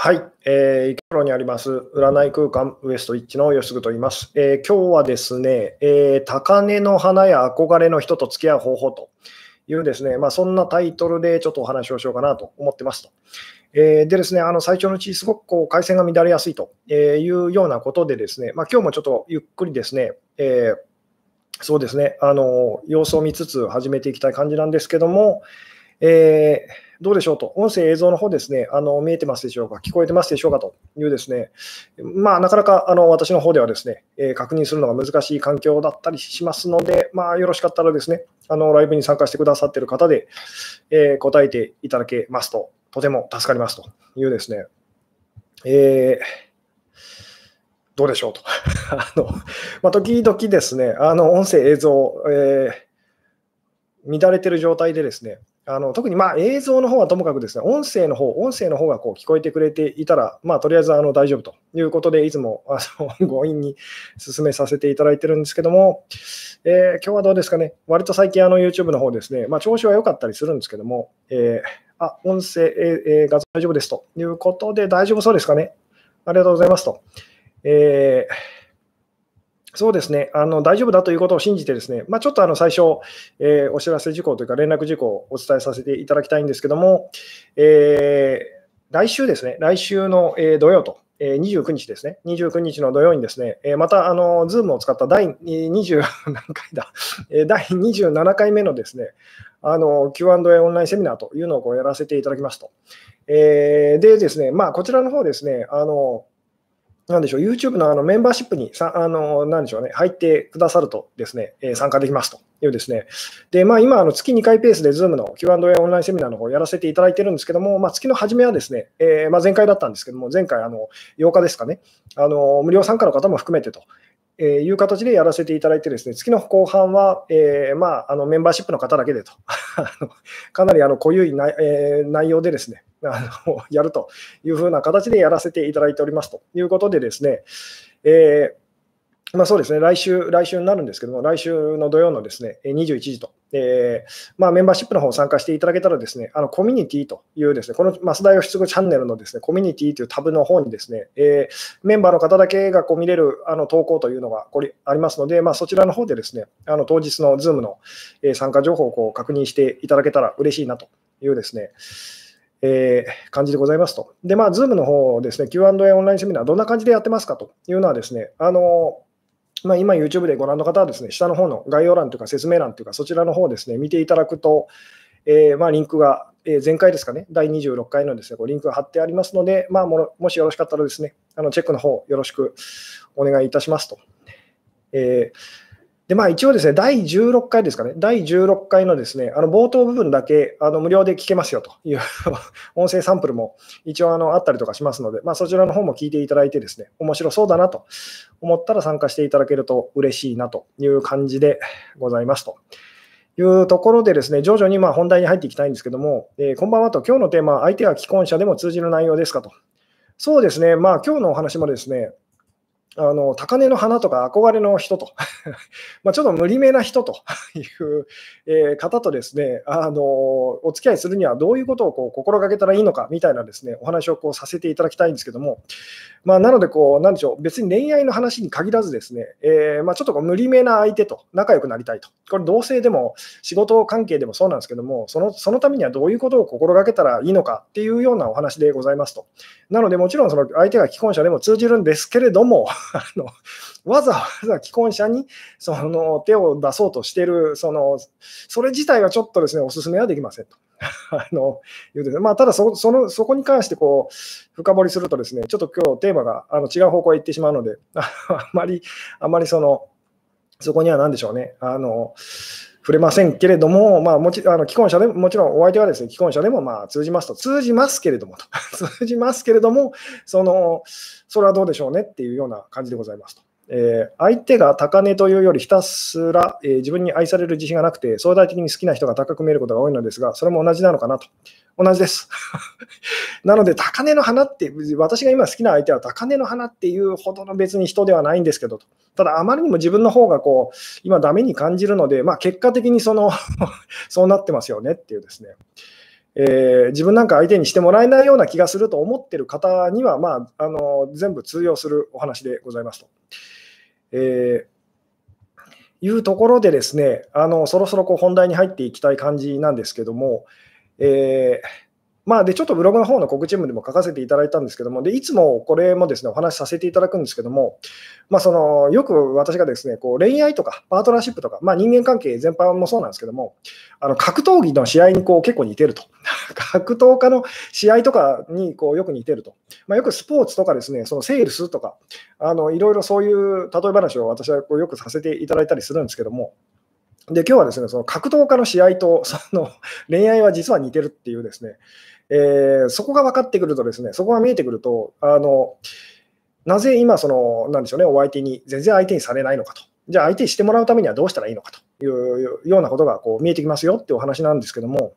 はい、えー、池袋にあります占い空間ウエストイッチの吉嗣と言います。えー、今日はですね、えー、高嶺の花や憧れの人と付き合う方法というですね、まあ、そんなタイトルでちょっとお話をしようかなと思ってますと。えー、でですね、あの最長のうち、すごくこう回線が乱れやすいというようなことでですね、まあ、今日もちょっとゆっくりですね、えー、そうですね、あの様子を見つつ始めていきたい感じなんですけども、えーどうでしょうと、音声、映像の方ですね、あの見えてますでしょうか、聞こえてますでしょうかというですね、まあ、なかなかあの私の方ではですね、えー、確認するのが難しい環境だったりしますので、まあ、よろしかったらですね、あのライブに参加してくださっている方で、えー、答えていただけますと、とても助かりますというですね、えーどうでしょうと。あのまあ、時々ですね、あの音声、映像、えー、乱れてる状態でですね、あの特にまあ映像の方はともかくですね、音声の方、音声の方がこう聞こえてくれていたら、まあ、とりあえずあの大丈夫ということで、いつもあの 強引に進めさせていただいてるんですけども、えー、今日はどうですかね、割と最近あの YouTube の方ですね、まあ、調子は良かったりするんですけども、えー、あ、音声、えー、画像大丈夫ですということで、大丈夫そうですかね？ありがとうございますと。えーそうですね。あの、大丈夫だということを信じて、ですね、まあ、ちょっとあの最初、えー、お知らせ事項というか、連絡事項をお伝えさせていただきたいんですけども、えー、来週ですね、来週の、えー、土曜と、えー、29日ですね、29日の土曜にですね、えー、また、あの、ズームを使った第20、何回だ、えー、第27回目のですね、あの、Q&A オンラインセミナーというのをこうやらせていただきますと。えー、でですね、まあ、こちらの方ですね、あの、なんでしょう、YouTube のあのメンバーシップにさあのなんでしょう、ね、入ってくださるとですね、えー、参加できますというですね、でまあ、今、あの月2回ペースで Zoom の Q&A オンラインセミナーの方をやらせていただいてるんですけども、まあ、月の初めはですね、えー、まあ、前回だったんですけども、前回あの8日ですかね、あの無料参加の方も含めてとえいう形でやらせていただいて、ですね月の後半は、えー、まあ、あのメンバーシップの方だけでと、かなりあの濃ゆい内,、えー、内容でですねあの やるというふうな形でやらせていただいておりますということで、ですね、えーまあ、そうですね、来週、来週になるんですけども、来週の土曜のですね、21時と、えー、まあ、メンバーシップの方参加していただけたらですね、あのコミュニティというですね、この増田義嗣チャンネルのですね、コミュニティというタブの方にですね、えー、メンバーの方だけがこう見れるあの投稿というのがこれありますので、まあ、そちらの方でですね、あの当日の Zoom の参加情報をこう確認していただけたら嬉しいなというですね、えー、感じでございますと。で、まあ、Zoom の方ですね、Q&A オンラインセミナー、どんな感じでやってますかというのはですね、あのまあ、今 YouTube でご覧の方はですね、下の方の概要欄というか説明欄というか、そちらの方ですね、見ていただくと、えー、まあ、リンクが、えー、前回ですかね、第26回のですね、こうリンクが貼ってありますので、まあ、ももしよろしかったらですね、あのチェックの方よろしくお願いいたしますと。えーで、まあ一応ですね、第16回ですかね、第16回のですね、あの冒頭部分だけあの無料で聞けますよという 音声サンプルも一応あのあったりとかしますので、まあ、そちらの方も聞いていただいてですね、面白そうだなと思ったら参加していただけると嬉しいなという感じでございますと。いうところでですね、徐々にまあ本題に入っていきたいんですけども、えー、こんばんはと、今日のテーマ、相手は既婚者でも通じる内容ですかと。そうですね、まあ今日のお話もですね、あの高嶺の花とか憧れの人と。まちょっと無理めな人と。いう、え方とですねあのお付き合いするにはどういうことをこう心がけたらいいのかみたいなですねお話をこうさせていただきたいんですけども、まあ、なのでこう、なんでしょう、別に恋愛の話に限らずですね、えー、ま、ちょっとこう無理めな相手と仲良くなりたいと、これ、同性でも仕事関係でもそうなんですけども、そのそのためにはどういうことを心がけたらいいのかっていうようなお話でございますと。なので、もちろんその相手が既婚者でも通じるんですけれども、あのわざ わざ既婚者にその手を出そうとしてるその、それ自体はちょっとですね、お勧めはできませんと。あの言うてまあ、ただそその、そこに関してこう深掘りすると、ですねちょっと今日テーマがあの違う方向へ行ってしまうので、あんまり、あまりその、そこには何でしょうね、あの触れませんけれども、まあ、もちあの既婚者でも、もちろんお相手はですね既婚者でもまあ通じますと、通じますけれどもと、通じますけれども、そのそれはどうでしょうねっていうような感じでございますと。えー、相手が高値というよりひたすら、えー、自分に愛される自信がなくて相対的に好きな人が高く見えることが多いのですが、それも同じなのかなと。同じです。なので、高値の花って、私が今好きな相手は高値の花っていうほどの別に人ではないんですけど、ただあまりにも自分の方がこう今ダメに感じるので、まあ、結果的にその そうなってますよねっていうですね。えー、自分なんか相手にしてもらえないような気がすると思ってる方には、まあ、あの全部通用するお話でございますと。えー、いうところでですね、あのそろそろこう本題に入っていきたい感じなんですけども、えーまあ、で、ちょっとブログの方の告知文でも書かせていただいたんですけども、で、いつもこれもですね、お話しさせていただくんですけども、まあ、その、よく私がですね、こう、恋愛とか、パートナーシップとか、まあ、人間関係全般もそうなんですけども、あの、格闘技の試合にこう、結構似てると。格闘家の試合とかにこう、よく似てると。まあ、よくスポーツとかですね、そのセールスとか、あの、いろいろそういう例え話を私はこうよくさせていただいたりするんですけども、で、今日はですね、その格闘家の試合とその 恋愛は実は似てるっていうですね、えー、そこが分かってくるとですね、そこが見えてくると、あのなぜ今、その、なんでしょうね、お相手に、全然相手にされないのかと。じゃあ相手にしてもらうためにはどうしたらいいのかというようなことがこう見えてきますよってお話なんですけども、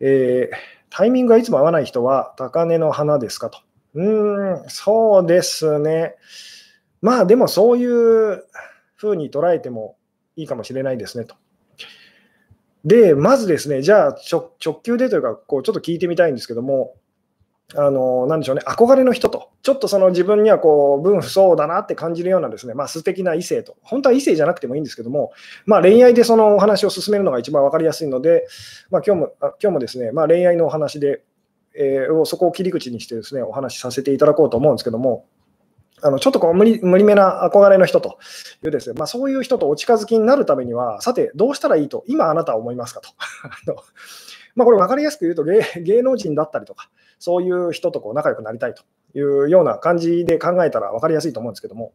えー、タイミングがいつも合わない人は高根の花ですかと。うーん、そうですね。まあでもそういうふうに捉えてもいいかもしれないですねと。で、まずですね、じゃあ直球でというか、こうちょっと聞いてみたいんですけども、あのなんでしょうね、憧れの人と、ちょっとその自分にはこう分不相だなって感じるようなですね、まあ、素敵な異性と、本当は異性じゃなくてもいいんですけども、まあ、恋愛でそのお話を進めるのが一番分かりやすいので、まあ、今日も今日もですね、まあ、恋愛のお話で、えー、そこを切り口にしてですね、お話しさせていただこうと思うんですけども、あのちょっとこう無理無理めな憧れの人というですね、まあ、そういう人とお近づきになるためには、さて、どうしたらいいと、今あなたは思いますかと。まあこれ分かりやすく言うと芸、芸能人だったりとか、そういう人とこう仲良くなりたいというような感じで考えたら分かりやすいと思うんですけども、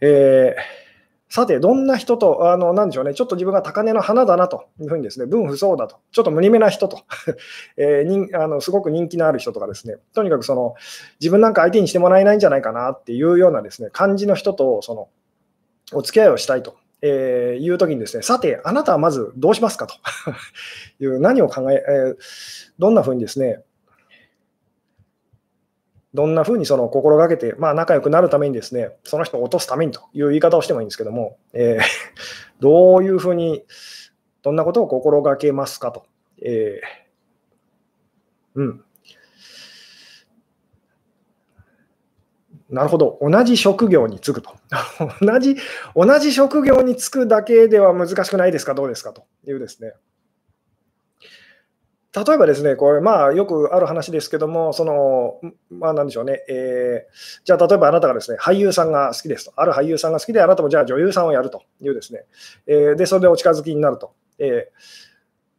えーさて、どんな人と、あの、なんでしょうね、ちょっと自分が高嶺の花だなというふうにですね、分不相だと、ちょっと無理めな人と、えー、にあのすごく人気のある人とかですね、とにかくその、自分なんか相手にしてもらえないんじゃないかなっていうようなですね、感じの人と、その、お付き合いをしたいと。えー、いうときにですね、さて、あなたはまずどうしますかと いう、何を考え、えー、どんなふうにですね、どんなふうにその心がけて、まあ、仲良くなるためにですね、その人を落とすためにという言い方をしてもいいんですけども、えー、どういうふうに、どんなことを心がけますかと。えー、うん。なるほど、同じ職業に就くと。同じ、同じ職業に就くだけでは難しくないですか、どうですか？というですね。例えばですね、これ、まあ、よくある話ですけども、その、まあ、なんでしょうね、えー、じゃあ、例えばあなたがですね、俳優さんが好きですと、ある俳優さんが好きで、あなたもじゃあ女優さんをやるというですね、えー、で、それでお近づきになると。えー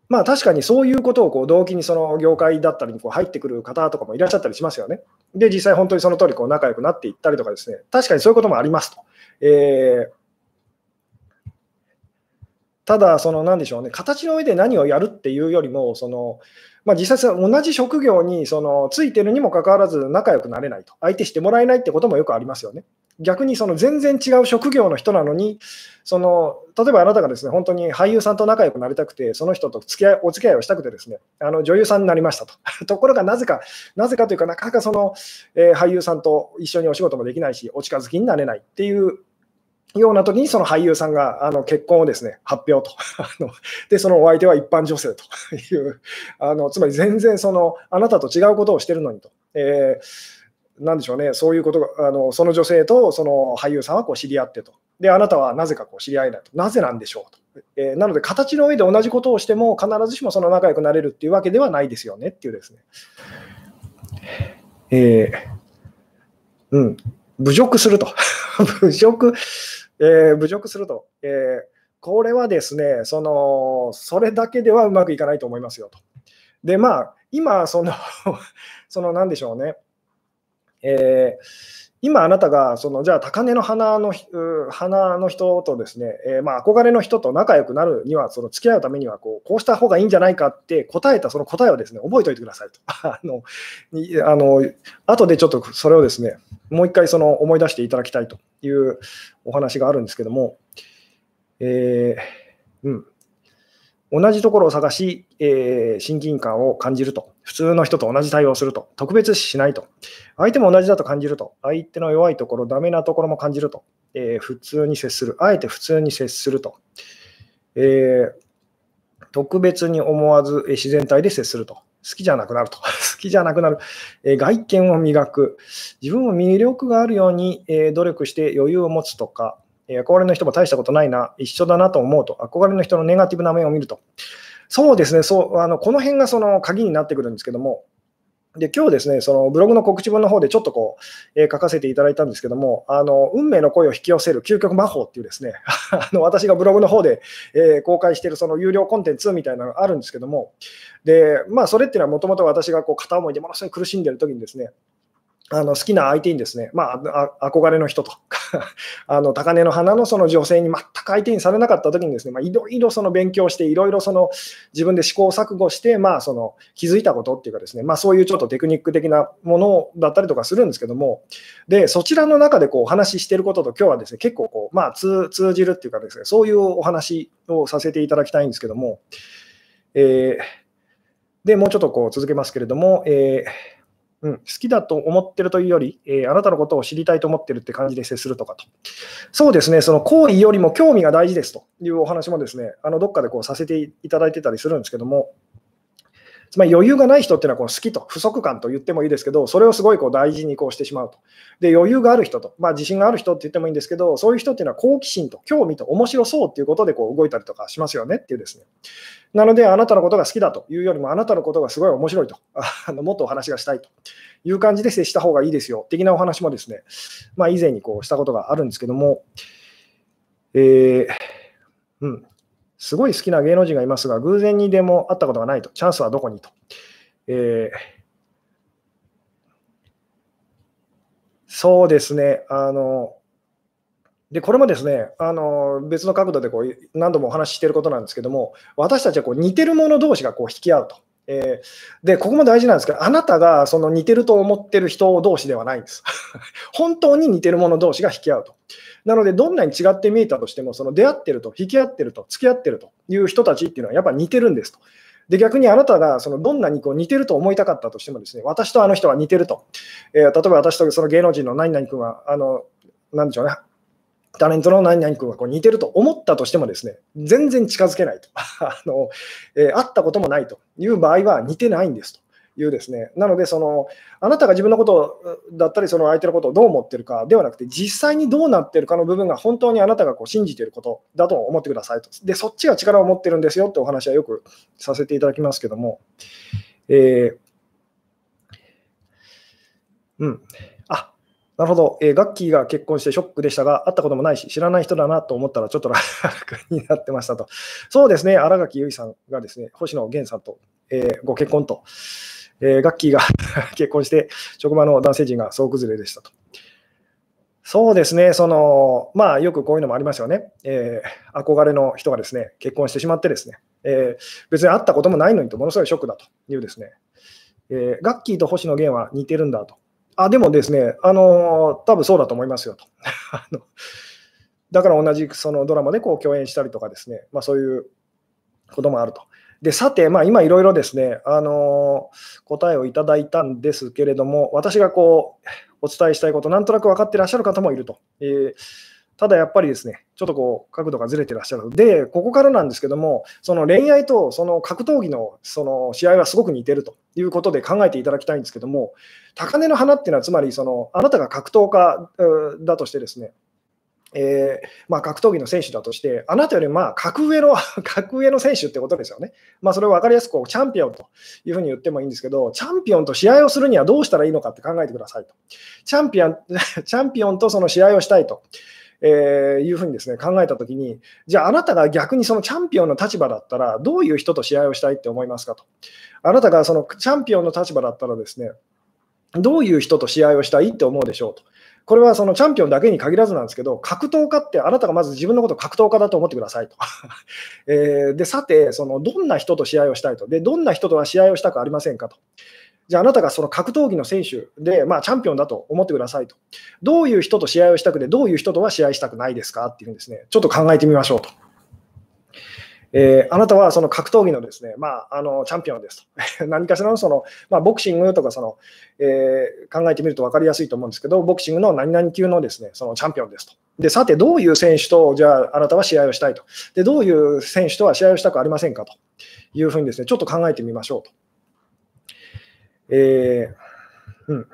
まあ確かにそういうことをこう動機にその業界だったりにこう入ってくる方とかもいらっしゃったりしますよね。で、実際本当にその通りこり仲良くなっていったりとかですね、確かにそういうこともありますと。えー、ただ、そのなんでしょうね、形の上で何をやるっていうよりも、そのまあ、実際、同じ職業にそのついてるにもかかわらず仲良くなれないと、相手してもらえないってこともよくありますよね。逆にその全然違う職業の人なのに、その例えばあなたがですね本当に俳優さんと仲良くなりたくて、その人と付き合いお付き合いをしたくて、ですねあの女優さんになりましたと。ところがなぜか、なぜかというか、なかなかその、えー、俳優さんと一緒にお仕事もできないし、お近づきになれないっていうような時にその俳優さんがあの結婚をですね発表と で、そのお相手は一般女性という あの、つまり全然そのあなたと違うことをしてるのにと。えーなんでしょうね、そういうことが、あのその女性とその俳優さんはこう知り合ってと。で、あなたはなぜかこう知り合えないと。なぜなんでしょうと。えー、なので、形の上で同じことをしても、必ずしもその仲良くなれるっていうわけではないですよねっていうですね。えー、うん、侮辱すると。侮辱、えー、侮辱すると、えー、これはですねその、それだけではうまくいかないと思いますよと。で、まあ、今、その、その、なんでしょうね、えー今あなたがそのじゃあ高嶺の花の花の人とですね、えー、まあ憧れの人と仲良くなるにはその付き合うためにはこうこうした方がいいんじゃないかって答えたその答えをですね覚えておいてくださいと。あのあの後でちょっとそれをですねもう一回その思い出していただきたいというお話があるんですけども、えー、うん。同じところを探し、えー、親近感を感じると。普通の人と同じ対応をすると。特別視しないと。相手も同じだと感じると。相手の弱いところ、ダメなところも感じると。えー、普通に接する。あえて普通に接すると。えー、特別に思わず自然体で接すると。好きじゃなくなると。好きじゃなくなる。え外見を磨く。自分も魅力があるように、え努力して余裕を持つとか、憧れの人も大したことないな、一緒だなと思うと、憧れの人のネガティブな面を見ると。そうですね、そうあのこの辺がその鍵になってくるんですけども、で今日ですね、そのブログの告知文の方でちょっとこう、えー、書かせていただいたんですけども、あの運命の声を引き寄せる究極魔法っていうですね、あの私がブログの方で、えー、公開しているその有料コンテンツみたいなのがあるんですけども、でまあ、それっていうのはもともと私がこう片思いでものすごい苦しんでいる時にですね、あの好きな相手にですね、まあ、憧れの人とか あの高嶺の花のその女性に全く相手にされなかったときにですね、まいろいろその勉強して、いろいろその自分で試行錯誤して、まあ、その気づいたことっていうかですね、まあ、そういうちょっとテクニック的なものだったりとかするんですけども、でそちらの中でこうお話ししてることと、今日はですね結構こう、まあ、通じるっていうかですね、そういうお話をさせていただきたいんですけども、えー、でもうちょっとこう続けますけれども、えーうん、好きだと思ってるというより、えー、あなたのことを知りたいと思ってるって感じで接するとかと。そうですね、その好意よりも興味が大事ですというお話もですね、あのどっかでこうさせていただいてたりするんですけども、つまり余裕がない人っていうのはこう好きと不足感と言ってもいいですけど、それをすごいこう大事にこうしてしまうと。で、余裕がある人と、まあ、自信がある人って言ってもいいんですけど、そういう人っていうのは好奇心と興味と面白そうっていうことでこう動いたりとかしますよねっていうですね。なので、あなたのことが好きだというよりも、あなたのことがすごい面白いと、あ のもっとお話がしたいという感じで接した方がいいですよ、的なお話もですね、まあ、以前にこうしたことがあるんですけども、えー、うん、すごい好きな芸能人がいますが、偶然にでも会ったことがないと、チャンスはどこにと。えー、そうですね、あの、で、これもですね、あの別の角度でこう何度もお話ししていることなんですけども、私たちはこう似てる者同士がこう引き合うと。えー、で、ここも大事なんですけど、あなたがその似てると思ってる人同士ではないんです。本当に似てる者同士が引き合うと。なので、どんなに違って見えたとしても、その出会ってると、引き合ってると、付き合ってるという人たちっていうのはやっぱ似てるんですと。で逆にあなたがそのどんなにこう似てると思いたかったとしても、ですね私とあの人は似てると、えー、例えば私とその芸能人の何々君は、あのなんでしょうね、タレントの何々君がこう似てると思ったとしてもですね、全然近づけないと。あの、えー、会ったこともないという場合は似てないんですと。いうですね、なのでその、あなたが自分のことだったり、その相手のことをどう思ってるかではなくて、実際にどうなってるかの部分が本当にあなたがこう信じていることだと思ってくださいと。で、そっちが力を持ってるんですよってお話はよくさせていただきますけども、えー、うん。なるほど、えー、ガッキーが結婚してショックでしたが、会ったこともないし、知らない人だなと思ったら、ちょっと楽になってましたと。そうですね、新垣結衣さんがですね、星野源さんと、えー、ご結婚と、えー、ガッキーが結婚して、職場の男性陣が総崩れでしたと。そうですね、そのまあ、よくこういうのもありますよね、えー、憧れの人がですね結婚してしまってですね、えー、別に会ったこともないのにとものすごいショックだというですね、えー、ガッキーと星野源は似てるんだと。あ、でもですね、あの多分そうだと思いますよと。だから同じそのドラマでこう共演したりとかですね、まあ、そういうこともあると。でさて、まあ、今いろいろですね、あの答えをいただいたんですけれども、私がこうお伝えしたいこと、なんとなく分かってらっしゃる方もいると。えーただやっぱりですね、ちょっとこう角度がずれてらっしゃる。で、ここからなんですけども、その恋愛とその格闘技のその試合はすごく似てるということで考えていただきたいんですけども、高嶺の花っていうのは、つまりそのあなたが格闘家だとしてですね、えー、まあ、格闘技の選手だとして、あなたよりまあ格上の 格上の選手ってことですよね。まあ、それを分かりやすくチャンピオンというふうに言ってもいいんですけど、チャンピオンと試合をするにはどうしたらいいのかって考えてくださいと。チャンピオン チャンピオンとその試合をしたいと。えー、いうふうにですね考えたときに、じゃああなたが逆にそのチャンピオンの立場だったら、どういう人と試合をしたいって思いますかと。あなたがそのチャンピオンの立場だったらですね、どういう人と試合をしたいって思うでしょうと。これはそのチャンピオンだけに限らずなんですけど、格闘家ってあなたがまず自分のことを格闘家だと思ってくださいと。えー、で、さて、そのどんな人と試合をしたいと。で、どんな人とは試合をしたくありませんかと。じゃああなたがその格闘技の選手で、まあ、チャンピオンだと思ってくださいと。どういう人と試合をしたくて、どういう人とは試合したくないですかっていうんですね、ちょっと考えてみましょうと。えー、あなたはその格闘技のですね、まあ、あのチャンピオンですと。何かしらのその、まあ、ボクシングとかその、えー、考えてみると分かりやすいと思うんですけど、ボクシングの何々級のですねそのチャンピオンですと。で、さて、どういう選手と、じゃあ、あなたは試合をしたいと。で、どういう選手とは試合をしたくありませんかというふうにですね、ちょっと考えてみましょうと。えー、うん。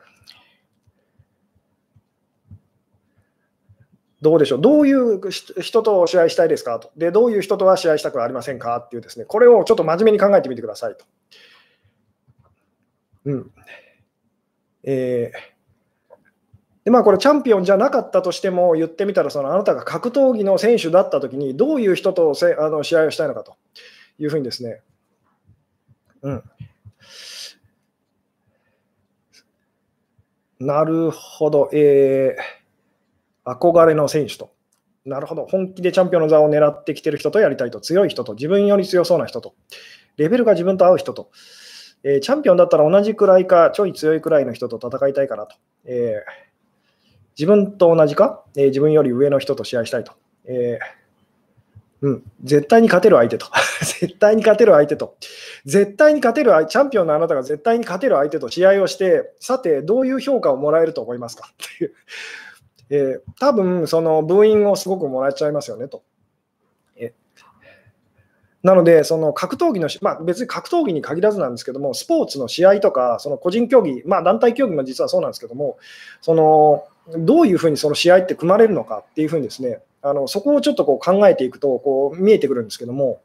どうでしょう、どういう人と試合したいですか？とで、どういう人とは試合したくありませんか？っていうですね、これをちょっと真面目に考えてみてくださいと。うん。えー、でまあ、これ、チャンピオンじゃなかったとしても、言ってみたら、そのあなたが格闘技の選手だったときに、どういう人とせあの試合をしたいのかというふうにですね、うん。なるほど。えー憧れの選手と。なるほど。本気でチャンピオンの座を狙ってきてる人とやりたいと。強い人と。自分より強そうな人と。レベルが自分と合う人と。えー、チャンピオンだったら同じくらいか、ちょい強いくらいの人と戦いたいかなと。えー、自分と同じか、えー、自分より上の人と試合したいと。えうん、絶対に勝てる相手と。絶対に勝てる相手と。絶対に勝てるチャンピオンのあなたが絶対に勝てる相手と試合をして、さて、どういう評価をもらえると思いますか？っていう。えー、多分そのブーイングをすごくもらっちゃいますよねと。えなので、その格闘技の、まあ、別に格闘技に限らずなんですけども、スポーツの試合とか、その個人競技、まあ、団体競技も実はそうなんですけども、そのどういうふうにその試合って組まれるのかっていうふうにですね、あのそこをちょっとこう考えていくとこう見えてくるんですけども、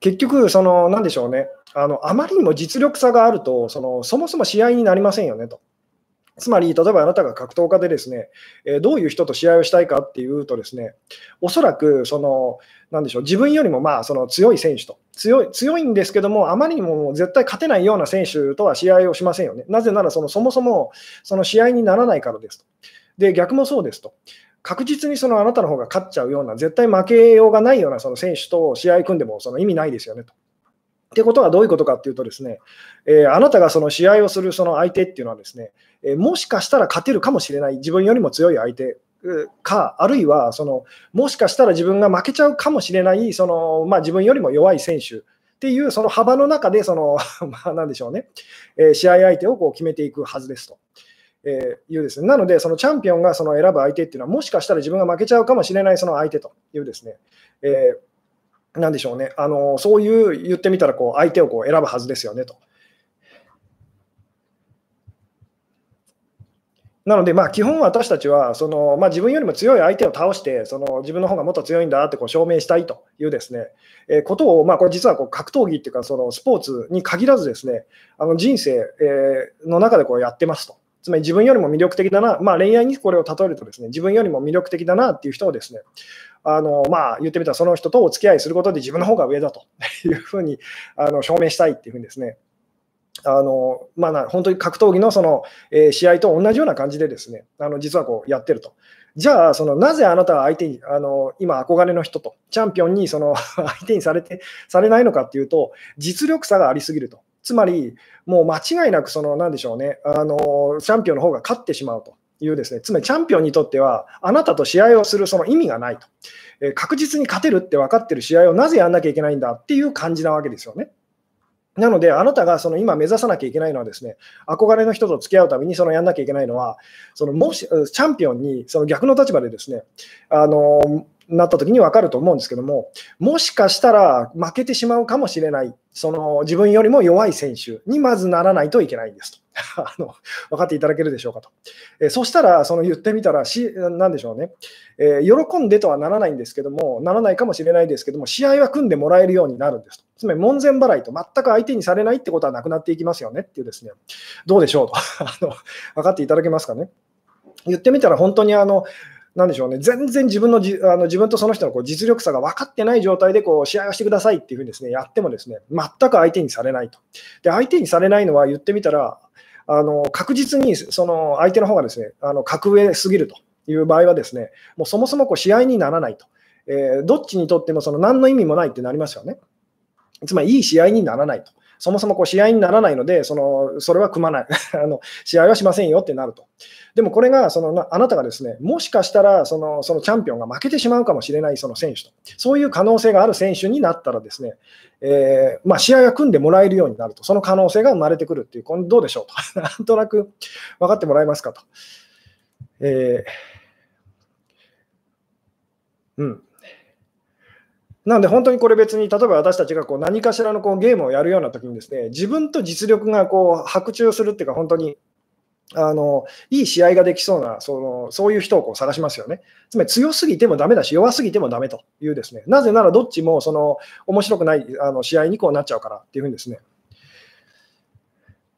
結局、そのなんでしょうねあの、あまりにも実力差があるとその、そもそも試合になりませんよねと。つまり、例えばあなたが格闘家でですね、えどういう人と試合をしたいかっていうとですね、おそらく、その、なんでしょう、自分よりもまあ、その強い選手と、強い、強いんですけども、あまりにも絶対勝てないような選手とは試合をしませんよね。なぜなら、その、そもそも、その試合にならないからですと。で、逆もそうですと。確実にそのあなたの方が勝っちゃうような、絶対負けようがないようなその選手と試合組んでもその意味ないですよねと。ってことはどういうことかっていうとですね、えー、あなたがその試合をするその相手っていうのはですね、えー、もしかしたら勝てるかもしれない、自分よりも強い相手か、あるいはそのもしかしたら自分が負けちゃうかもしれない、そのまあ、自分よりも弱い選手っていうその幅の中でその、まあ、でしょうね、えー、試合相手をこう決めていくはずですと。えー、いうですね、なので、そのチャンピオンがその選ぶ相手っていうのは、もしかしたら自分が負けちゃうかもしれないその相手というですね、えーなんでしょうね、あのそういう言ってみたらこう相手をこう選ぶはずですよねと。なので、まあ、基本私たちはその、まあ、自分よりも強い相手を倒してその自分の方がもっと強いんだってこう証明したいというですね、えー、ことを、まあ、これ実はこう格闘技っていうかそのスポーツに限らずですねあの人生、えー、の中でこうやってますと。つまり自分よりも魅力的だな、まあ、恋愛にこれを例えるとですね自分よりも魅力的だなっていう人をですねあのまあ、言ってみたらその人とお付き合いすることで自分の方が上だと いうふうにあの証明したいっていうふうにですね、あのまあ、本当に格闘技のその、えー、試合と同じような感じでですね、あの実はこうやってると。じゃあ、そのなぜあなたは相手に、あの今、憧れの人と、チャンピオンにその 相手にされてされないのかっていうと、実力差がありすぎると。つまり、もう間違いなく、その、なんでしょうね、あのチャンピオンの方が勝ってしまうと。いうですね、つまりチャンピオンにとっては、あなたと試合をするその意味がないと、えー、確実に勝てるって分かってる試合をなぜやんなきゃいけないんだっていう感じなわけですよね。なので、あなたがその今目指さなきゃいけないのはですね、憧れの人と付き合うためにそのやんなきゃいけないのは、そのもしチャンピオンにその逆の立場でですね、あのなった時に分かると思うんですけども、もしかしたら負けてしまうかもしれない、その自分よりも弱い選手にまずならないといけないんですと。あの分かっていただけるでしょうかと。えそしたら、その言ってみたらし、なんでしょうね、えー、喜んでとはならないんですけども、ならないかもしれないですけども、試合は組んでもらえるようになるんですと。つまり、門前払いと全く相手にされないってことはなくなっていきますよねっていうですね、どうでしょうと あの分かっていただけますかね。言ってみたら、本当にあの、なんでしょうね、全然自分のじあの自分とその人のこう実力差が分かってない状態でこう試合をしてくださいっていうふうにです、ね、やってもですね全く相手にされないと。で相手にされないのは言ってみたら、あの確実にその相手の方がですねあの格上すぎるという場合はですねもうそもそもこう試合にならないと、えー、どっちにとってもその何の意味もないってなりますよね。つまりいい試合にならないと。そもそもこう試合にならないので、そのそれは組まない あの、試合はしませんよってなると。でもこれがそのあなたがですね、もしかしたらそのそのチャンピオンが負けてしまうかもしれないその選手と、そういう可能性がある選手になったらですね、えー、まあ、試合が組んでもらえるようになると、その可能性が生まれてくるっていう、これどうでしょうと、なんとなく分かってもらえますかと。えー、うん。なので本当にこれ別に、例えば私たちがこう何かしらのこうゲームをやるような時にですね、自分と実力がこう白昼するっていうか、本当にあのいい試合ができそうな、そのそういう人をこう探しますよね。つまり強すぎてもダメだし、弱すぎてもダメというですね、なぜならどっちもその面白くないあの試合にこうなっちゃうからっていうふうにですね。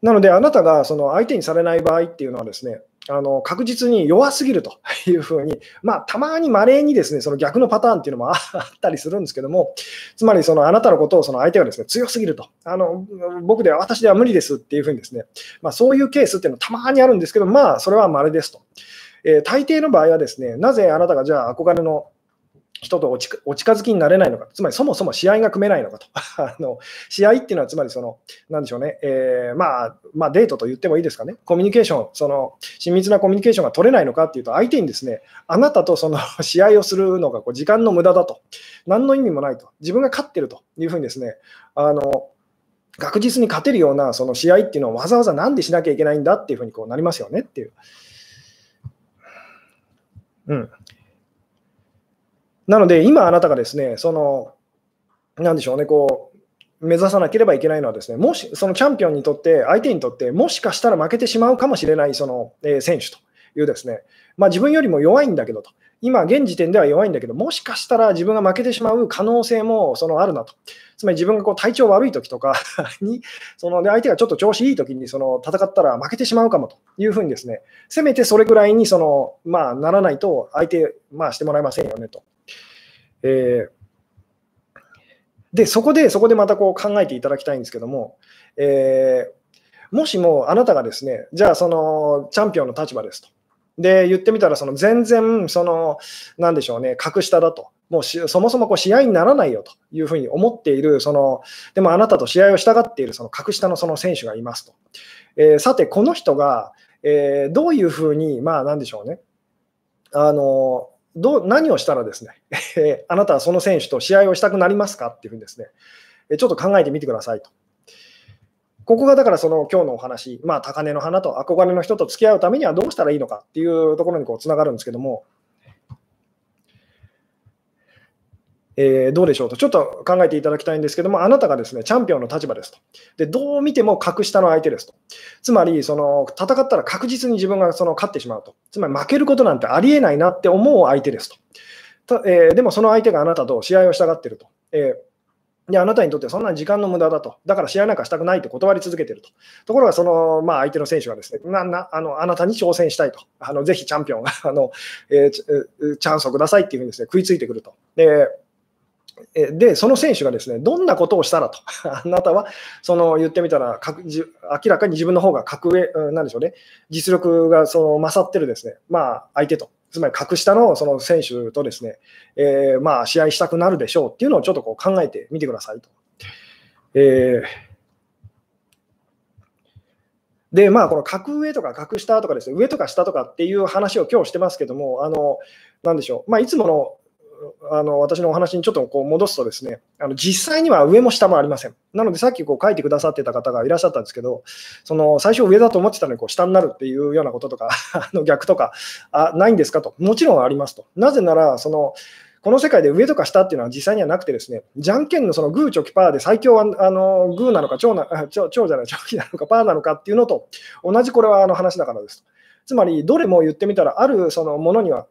なので、あなたがその相手にされない場合っていうのはですね、あの確実に弱すぎると いうふうに、まあ、たまに稀にですねその逆のパターンっていうのもあったりするんですけども、つまりそのあなたのことをその相手がですね強すぎるとあの、僕では私では無理ですっていうふうにですね、まあ、そういうケースっていうのはたまにあるんですけど、まあ、それは稀ですと。えー、大抵の場合はですね、なぜあなたがじゃあ憧れの人とお近づきになれないのか、つまりそもそも試合が組めないのかと。あの試合っていうのは、つまりその、なんでしょうね、えー、まあ、まあ、デートと言ってもいいですかね、コミュニケーション、その親密なコミュニケーションが取れないのかっていうと、相手にですね、あなたとその 試合をするのがこう時間の無駄だと、何の意味もないと、自分が勝ってるというふうにですね、あの確実に勝てるようなその試合っていうのをわざわざなんでしなきゃいけないんだっていうふうにこうなりますよねっていう。うん、なので、今あなたがですね、その、なんでしょうね、こう、目指さなければいけないのはですね、もし、そのチャンピオンにとって、相手にとって、もしかしたら負けてしまうかもしれない、その、えー、選手というですね、まあ、自分よりも弱いんだけどと。今、現時点では弱いんだけど、もしかしたら自分が負けてしまう可能性もそのあるなと。つまり自分がこう体調悪い時とか に、そので相手がちょっと調子いい時にその戦ったら負けてしまうかもというふうにですね、せめてそれぐらいにその、まあ、ならないと相手、まあ、してもらえませんよねと。えー、で、そこで、そこでまたこう考えていただきたいんですけども、えー、もしもあなたがですね、じゃあそのチャンピオンの立場ですと。で、言ってみたら、その全然、その、なんでしょうね、格下だと。もうそもそもこう試合にならないよというふうに思っている、その、でもあなたと試合をしたがっているその格下のその選手がいますと。えー、さて、この人が、えー、どういうふうに、まあ、なんでしょうね、あの、どう何をしたらですね、えあなたはその選手と試合をしたくなりますかっていうふうにですね、えちょっと考えてみてくださいと。ここがだからその今日のお話、まあ、高嶺の花と憧れの人と付き合うためにはどうしたらいいのかっていうところにこうつながるんですけども、えー、どうでしょうと、ちょっと考えていただきたいんですけども、あなたがですね、チャンピオンの立場ですと。で、どう見ても格下の相手ですと。つまり、その、戦ったら確実に自分がその勝ってしまうと。つまり、負けることなんてありえないなって思う相手ですと。たえー、でも、その相手があなたと試合をしたがってると。えーで、あなたにとってそんな時間の無駄だと。だから試合なんかしたくないって断り続けてると。ところが、その、まあ、相手の選手がですね、ななあのあなたに挑戦したいと。あのぜひチャンピオンがあの、えー、チャンスをくださいっていうふうにですね、食いついてくると。でで、その選手がですね、どんなことをしたらと、あなたは、その言ってみたら、明らかに自分の方が格上、なんでしょうね、実力がその勝ってるですね、まあ、相手と、つまり格下のその選手とですね、えー、まあ、試合したくなるでしょうっていうのをちょっとこう考えてみてくださいと。えーで、まあ、この格上とか格下とかですね、上とか下とかっていう話を今日してますけども、あの、なんでしょう、まあ、いつものあの私のお話にちょっとこう戻すとですね、あの実際には上も下もありません。なので、さっきこう書いてくださってた方がいらっしゃったんですけど、その最初上だと思ってたのにこう下になるっていうようなこととか、あの逆とかあないんですかと、もちろんありますと。なぜなら、そのこの世界で上とか下っていうのは実際にはなくてですね、じゃんけんのそのグーチョキパーで最強はあのグーなのか、超な 超じゃない、チョキなのか、パーなのかっていうのと同じこれはあの話だからです。つまり、どれも言ってみたら、あるそのものには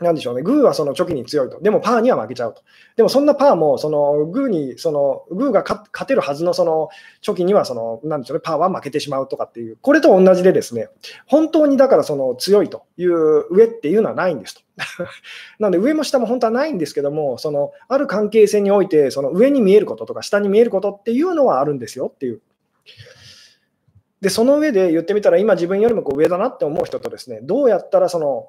なんでしょうね、グーはそのチョキに強いと。でもパーには負けちゃうと。でもそんなパーも、そのグーに、そのグーが勝てるはずのそのチョキには、その、なんでしょうね、パーは負けてしまうとかっていう、これと同じでですね、本当にだからその強いという上っていうのはないんですと。なので上も下も本当はないんですけども、そのある関係性において、その上に見えることとか下に見えることっていうのはあるんですよっていう。で、その上で言ってみたら、今自分よりもこう上だなって思う人とですね、どうやったらその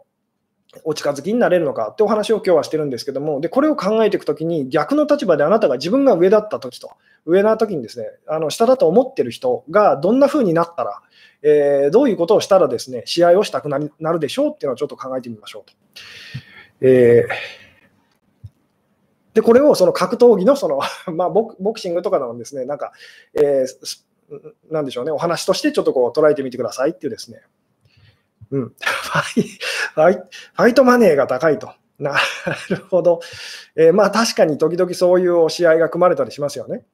お近づきになれるのかってお話を今日はしてるんですけども、でこれを考えていくときに、逆の立場であなたが自分が上だったときと、上なときにですね、あの下だと思ってる人がどんな風になったら、えー、どういうことをしたらですね、試合をしたくなるでしょうっていうのをちょっと考えてみましょうと。えーで、これをその格闘技のその、まあボ、ボクシングとかのですね、なんか、えー、なんでしょうね、お話としてちょっとこう捉えてみてくださいっていうですね、うん、ファイファイトマネーが高いと。なるほど。えー、まあ確かに時々そういう試合いが組まれたりしますよね。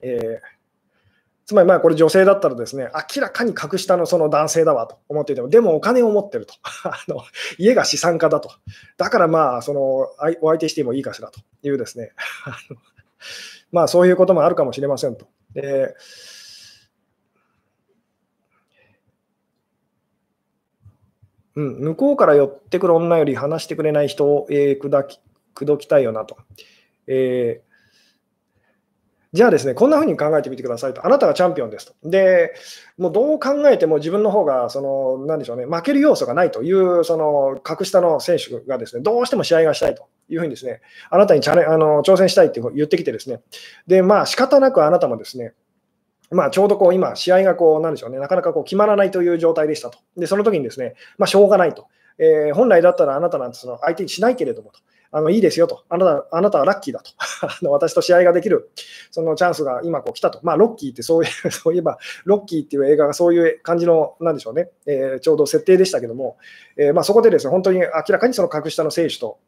えー、つまりまあこれ女性だったらですね、明らかに格下のその男性だわと思っていても、でもお金を持ってると。あの家が資産家だと。だからまあそのお相手してもいいかしらというですね。まあそういうこともあるかもしれませんと。えーうん、向こうから寄ってくる女より話してくれない人を、えー、砕き口説きたいよなと。えーじゃあですね、こんな風に考えてみてくださいと。あなたがチャンピオンですと。で、もうどう考えても自分の方が、その、なんでしょうね、負ける要素がないという、その、格下の選手がですね、どうしても試合がしたいというふうにですね、あなたにチャレあの挑戦したいって言ってきてですね、で、まあ仕方なくあなたもですね、まあ、ちょうどこう今、試合がこう、なんでしょうね、なかなかこう決まらないという状態でしたと。で、その時にですね、まあ、しょうがないと。えー、本来だったらあなたなんてその相手にしないけれどもと。あのいいですよと、あなたあなたはラッキーだと あの、私と試合ができるそのチャンスが今こう来たと、まあ、ロッキーってそういう、そういえば、ロッキーっていう映画がそういう感じの、なんでしょうね、えー、ちょうど設定でしたけども、えー、まあ、そこでですね、本当に明らかにその格下の選手と、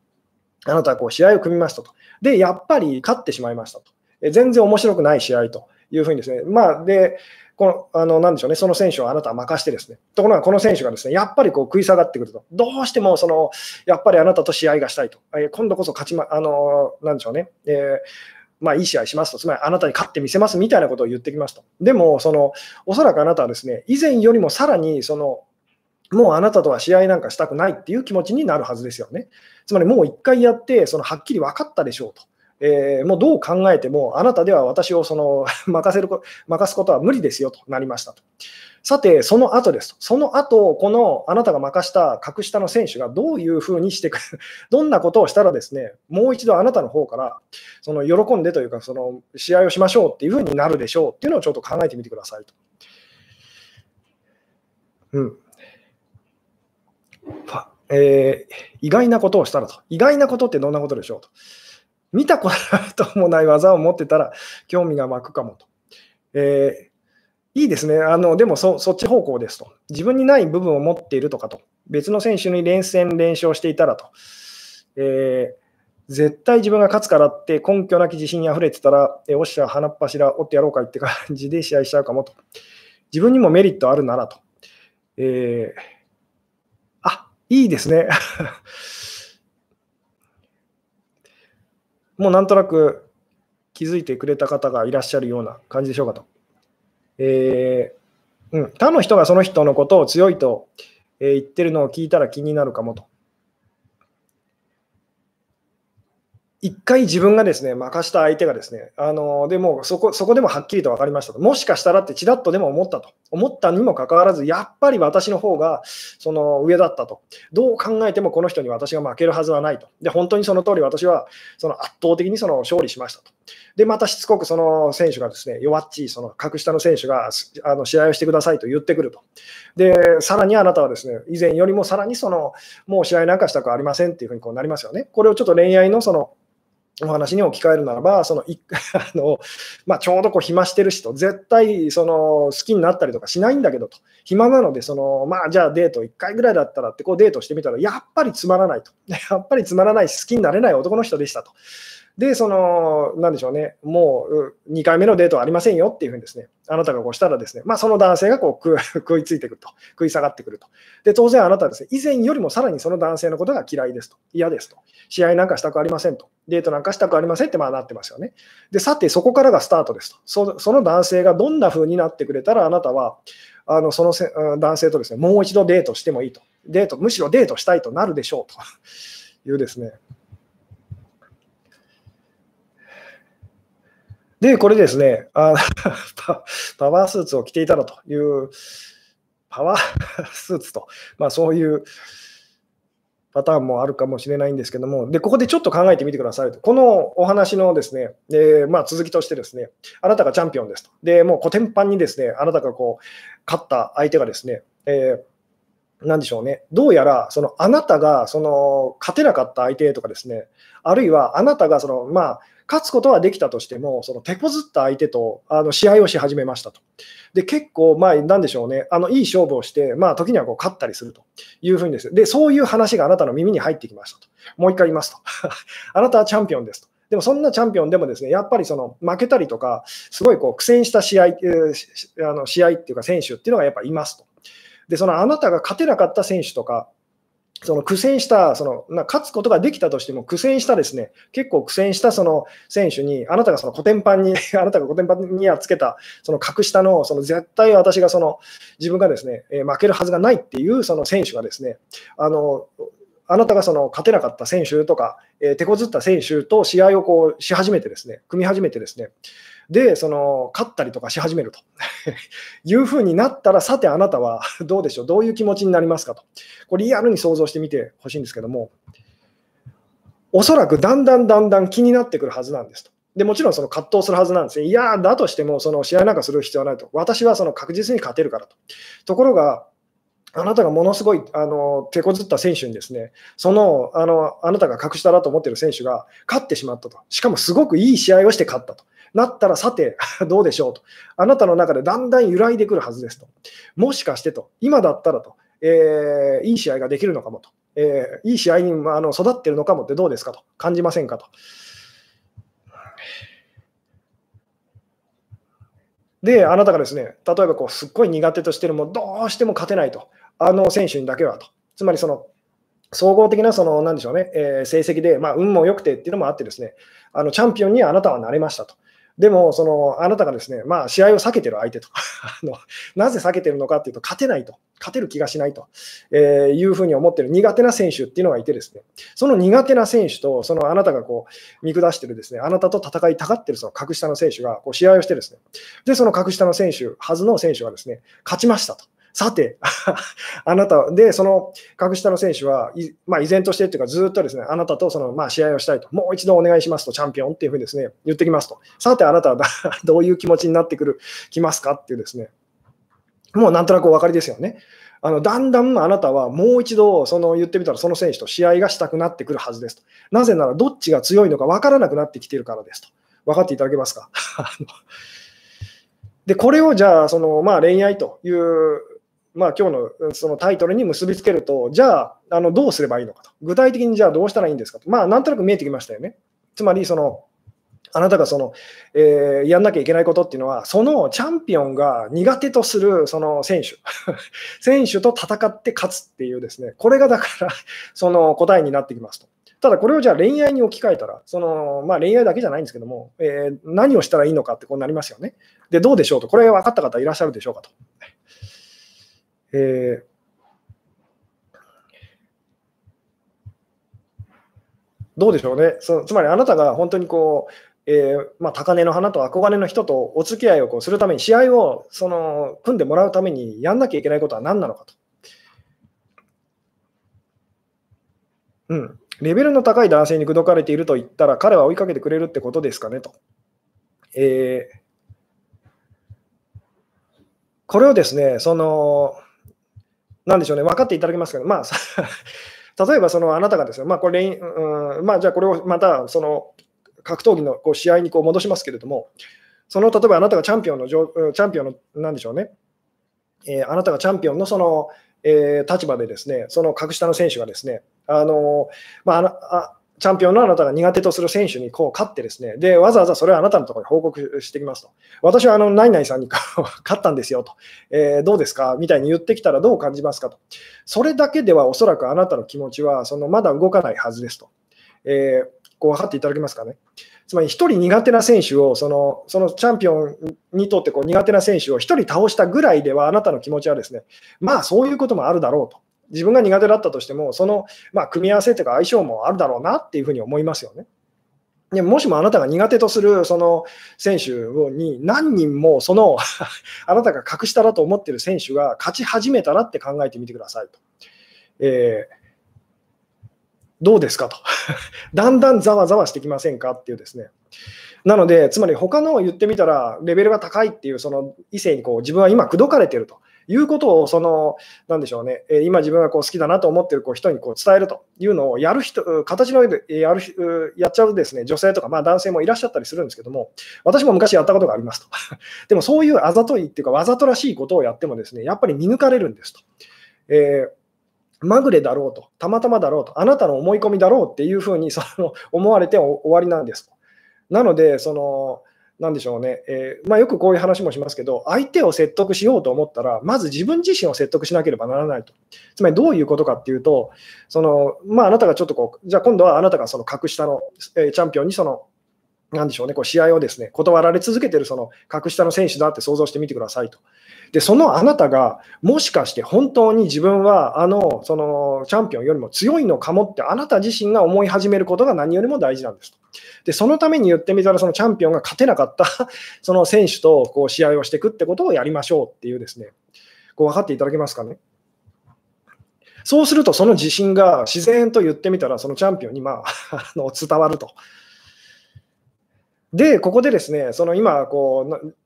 あなたはこう試合を組みましたと。で、やっぱり勝ってしまいましたと。え全然面白くない試合と。いうふうにですね、まあ、で、この、あの、なんでしょうね、その選手をあなたは任してですね、ところがこの選手がですね、やっぱりこう食い下がってくると、どうしてもその、やっぱりあなたと試合がしたいと、え、今度こそ勝ちま、あの、なんでしょうね、えーまあ、いい試合しますと、つまりあなたに勝ってみせますみたいなことを言ってきますと。でも、そのおそらくあなたはですね、以前よりもさらにその、もうあなたとは試合なんかしたくないっていう気持ちになるはずですよね。つまりもう一回やって、そのはっきり分かったでしょうと。えー、もうどう考えても、あなたでは私をその 任せる任すことは無理ですよとなりましたと。さて、その後ですと。その後、このあなたが任した格下の選手がどういうふうにしてくる、どんなことをしたらですね、もう一度あなたの方から、その喜んでというか、その試合をしましょうっていうふうになるでしょうっていうのをちょっと考えてみてくださいと。うん。えー、意外なことをしたらと。意外なことってどんなことでしょうと。見たこともない技を持ってたら興味が湧くかもと。えー、いいですね。あのでもそそっち方向ですと。自分にない部分を持っているとかと。別の選手に連戦連勝していたらと。えー絶対自分が勝つからって根拠なき自信に溢れてたら、えおっしゃ、鼻っ柱折ってやろうかいって感じで試合しちゃうかもと。自分にもメリットあるならと。えー、あ、いいですね。もうなんとなく気づいてくれた方がいらっしゃるような感じでしょうかと。えー、うん、他の人がその人のことを強いと、え言ってるのを聞いたら気になるかもと。一回自分がですね、任した相手がですね、あのでもそこそこでもはっきりと分かりましたと。もしかしたらってちらっとでも思ったと。思ったにもかかわらず、やっぱり私の方がその上だったと。どう考えてもこの人に私が負けるはずはないと。で、本当にその通り私はその圧倒的にその勝利しましたと。で、またしつこくその選手がですね、弱っちい、その格下の選手があの試合をしてくださいと言ってくると。で、さらにあなたはですね、以前よりもさらにその、もう試合なんかしたくありませんっていうふうになりますよね。これをちょっと恋愛のその、お話に置き換えるならば、その あのまあ、ちょうどこう暇してる人、絶対その好きになったりとかしないんだけどと、暇なので、そのまあ、じゃあデート1回ぐらいだったらってこうデートしてみたら、やっぱりつまらないと、やっぱりつまらないし、好きになれない男の人でしたと。で、その、なんでしょうね、もう2回目のデートはありませんよっていうふうにですね、あなたがこうしたらですね、まあ、その男性がこう 食いついてくると、食い下がってくると。で、当然あなたはですね、以前よりもさらにその男性のことが嫌いですと、嫌ですと、試合なんかしたくありませんと、デートなんかしたくありませんってまあなってますよね。で、さて、そこからがスタートですと。そその男性がどんなふうになってくれたら、あなたは、あのそのせ男性とですね、もう一度デートしてもいいと。デート、むしろデートしたいとなるでしょうと。いうですね、で、これですね、あ パワースーツを着ていたらという、パワースーツと、まあ、そういう、パターンもあるかもしれないんですけども、でここでちょっと考えてみてくださいと、このお話のですね、えまあ、続きとしてですね、あなたがチャンピオンですと、でもうコテンパンにですね、あなたがこう勝った相手がですね、えーなんでしょうね、どうやらそのあなたがその勝てなかった相手とかですね、あるいはあなたがその、まあ、勝つことはできたとしても、その手こずった相手とあの試合をし始めましたと。で、結構、まあ、なんでしょうね、あのいい勝負をして、まあ、時にはこう勝ったりするというふうにです、で、そういう話があなたの耳に入ってきましたと。もう一回言いますと。あなたはチャンピオンですと。でもそんなチャンピオンでもですね、やっぱりその負けたりとか、すごいこう苦戦した試合、えー、あの試合っていうか選手っていうのがやっぱいますと。で、そのあなたが勝てなかった選手とか、その苦戦した、そのな勝つことができたとしても、苦戦したですね、結構苦戦したその選手に、あなたがそのコテンパンに、あなたがコテンパンにやっつけた、その格下の、その絶対私がその自分がですね、え負けるはずがないっていうその選手がですね、あのあなたがその勝てなかった選手とか、えー、手こずった選手と試合をこうし始めてですね、組み始めてですね、で、その勝ったりとかし始めると いうふうになったら、さてあなたは どうでしょう、どういう気持ちになりますかと。これリアルに想像してみてほしいんですけども、おそらくだんだんだんだん気になってくるはずなんですと。でもちろんその葛藤するはずなんですね。いや、だとしてもその試合なんかする必要はないと。私はその確実に勝てるからと。ところが、あなたがものすごいあの手こずった選手にですね、そのあのあなたが格下だと思っている選手が勝ってしまったと。しかもすごくいい試合をして勝ったと。なったらさて どうでしょうと。あなたの中でだんだん揺らいでくるはずですと。もしかしてと、今だったらと、えー、いい試合ができるのかもと。えー、いい試合にあの育ってるのかもってどうですかと。感じませんかと。で、あなたがですね、例えばこうすっごい苦手としてるもどうしても勝てないと。あの選手にだけはと。つまりその総合的なその、なんでしょうね、えー、成績で、まあ、運も良くてっていうのもあってですね、あのチャンピオンにあなたはなれましたと。でも、そのあなたがですね、まあ、試合を避けてる相手と あの、なぜ避けてるのかっていうと、勝てないと、勝てる気がしないと、えー、いうふうに思ってる苦手な選手っていうのがいて、ですね。その苦手な選手と、そのあなたがこう見下してる、ですねあなたと戦いたがってるその格下の選手がこう試合をして、ですね。でその格下の選手、はずの選手がですね勝ちましたと。さて、あなた、で、その格下の選手は、まあ、依然としてっていうか、ずっとですね、あなたとその、まあ、試合をしたいと、もう一度お願いしますと、チャンピオンっていうふうにですね、言ってきますと。さて、あなたは どういう気持ちになってくる、きますかっていうですね、もうなんとなくお分かりですよね。あのだんだんあなたはもう一度その言ってみたらその選手と試合がしたくなってくるはずですと。なぜならどっちが強いのか分からなくなってきているからですと。分かっていただけますか？で、これをじゃあ、そのまあ恋愛というまあ、今日のそのタイトルに結びつけると、じゃあ、あのどうすればいいのかと。具体的にじゃあどうしたらいいんですかと。まあ、なんとなく見えてきましたよね。つまり、その、あなたがその、えー、やんなきゃいけないことっていうのは、そのチャンピオンが苦手とするその選手、選手と戦って勝つっていうですね、これがだから その答えになってきますと。ただこれをじゃあ恋愛に置き換えたら、そのまあ、恋愛だけじゃないんですけども、えー、何をしたらいいのかってこうなりますよね。で、どうでしょうと、これ分かった方いらっしゃるでしょうかと。えー、どうでしょうねそつまりあなたが本当にこう、えー、まあ、高嶺の花と憧れの人とお付き合いをこうするために、試合をその組んでもらうためにやんなきゃいけないことは何なのかと。うん、レベルの高い男性に口説かれていると言ったら、彼は追いかけてくれるってことですかねと。えー、これをですね、そのなんでしょうね、分かっていただけますけど、まあ、例えばそのあなたがですね、まあ、これ、うん、まあ、じゃあこれをまたその格闘技のこう試合にこう戻しますけれども、その例えばあなたがチャンピオンの、チャンピオンの、なんでしょうね、えー、あなたがチャンピオンのその、えー、立場でですね、その格下の選手がですね、あのまあ、あチャンピオンのあなたが苦手とする選手にこう勝ってですね、で、わざわざそれをあなたのところに報告してきますと。私はあの、ナイナイさんに勝ったんですよと、えー、どうですか？みたいに言ってきたらどう感じますかと。それだけではおそらくあなたの気持ちは、そのまだ動かないはずですと。えー、こう分かっていただけますかね？つまり1人苦手な選手をその、そのチャンピオンにとってこう苦手な選手を1人倒したぐらいでは、あなたの気持ちはですね、まあそういうこともあるだろうと。自分が苦手だったとしても、その、まあ、組み合わせというか相性もあるだろうなっていうふうに思いますよね。でもしもあなたが苦手とするその選手に何人もその あなたが格下だと思っている選手が勝ち始めたらって考えてみてくださいと。えーどうですかと。だんだんざわざわしてきませんかっていうですね。なので、つまり他のを言ってみたら、レベルが高いっていう、その異性にこう自分は今、口説かれてるということを、その、なんでしょうね、今自分がこう好きだなと思ってるこう人にこう伝えるというのをやる人、形の上でやるやっちゃうですね、女性とか、まあ男性もいらっしゃったりするんですけども、私も昔やったことがありますと。でもそういうあざといっていうか、わざとらしいことをやってもですね、やっぱり見抜かれるんですと。えーまぐれだろうと、たまたまだろうと、あなたの思い込みだろうっていうふうにその思われて終わりなんですと。なので、その、なんでしょうね、えー、まあ、よくこういう話もしますけど、相手を説得しようと思ったら、まず自分自身を説得しなければならないと。つまりどういうことかっていうと、そのまあ、あなたがちょっとこう、じゃあ今度はあなたがその格下の、えー、チャンピオンにその、なんでしょうね、こう試合をですね断られ続けてるその格下の選手だって想像してみてくださいと。で、そのあなたが、もしかして本当に自分はあのそのチャンピオンよりも強いのかもって、あなた自身が思い始めることが何よりも大事なんですと。で、そのために言ってみたら、そのチャンピオンが勝てなかった その選手とこう試合をしていくってことをやりましょうっていうですね、こう分かっていただけますかね。そうすると、その自信が自然と言ってみたら、そのチャンピオンに、まあ、あの伝わると。で、ここでですね、その今こう、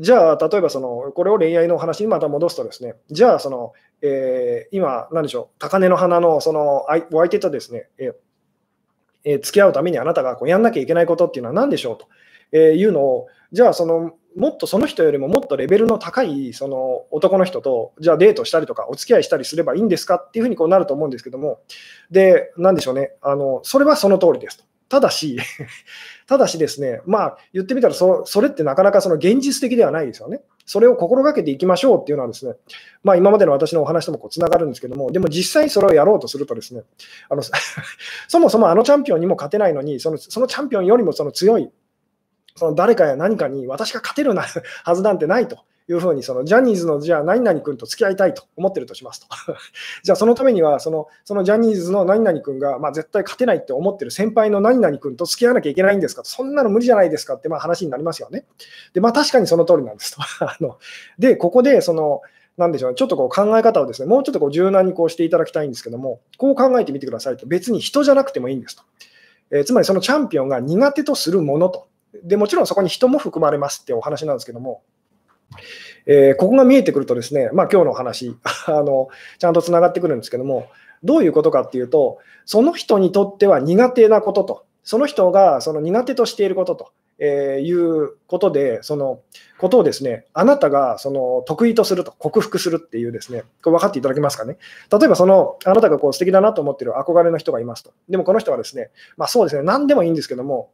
じゃあ、例えばその、これを恋愛の話にまた戻すとですね、じゃあ、その、えー、今、なんでしょう、高嶺の花のそのお相手とですね、えーえー、付き合うためにあなたがこうやんなきゃいけないことっていうのは何でしょうと、えいうのを、じゃあ、その、もっとその人よりももっとレベルの高いその男の人と、じゃあデートしたりとか、お付き合いしたりすればいいんですかっていうふうにこうなると思うんですけども、で、なんでしょうね、あのそれはその通りですと。ただし、ただしですね、まあ言ってみたらそ、それってなかなかその現実的ではないですよね。それを心がけていきましょうっていうのはですね、まあ今までの私のお話ともつながるんですけども、でも実際それをやろうとするとですね、あの そもそもあのチャンピオンにも勝てないのに、そのそのチャンピオンよりもその強い、その誰かや何かに私が勝てるな はずなんてないと。いうふうに、そのジャニーズのじゃあ何々君と付き合いたいと思ってるとしますと。じゃあそのためにはその、そのジャニーズの何々君が、まあ、絶対勝てないって思ってる先輩の何々君と付き合わなきゃいけないんですかと、そんなの無理じゃないですかってまあ話になりますよね。で、まあ確かにその通りなんですと。あので、ここでその、なんでしょう、ね、ちょっとこう考え方をですね、もうちょっとこう柔軟にこうしていただきたいんですけども、こう考えてみてくださいと、別に人じゃなくてもいいんですと。えー、つまりそのチャンピオンが苦手とするものと。でもちろんそこに人も含まれますってお話なんですけども、えー、ここが見えてくるとですね、まあ、今日の話 あの、ちゃんとつながってくるんですけども、どういうことかっていうと、その人にとっては苦手なことと、その人がその苦手としていることと、えー、いうことで、そのことをですね、あなたがその得意とすると、克服するっていうですね、これ分かっていただけますかね？例えばその、あなたがこう素敵だなと思ってる憧れの人がいますと。でもこの人はですね、まあそうですね、何でもいいんですけども、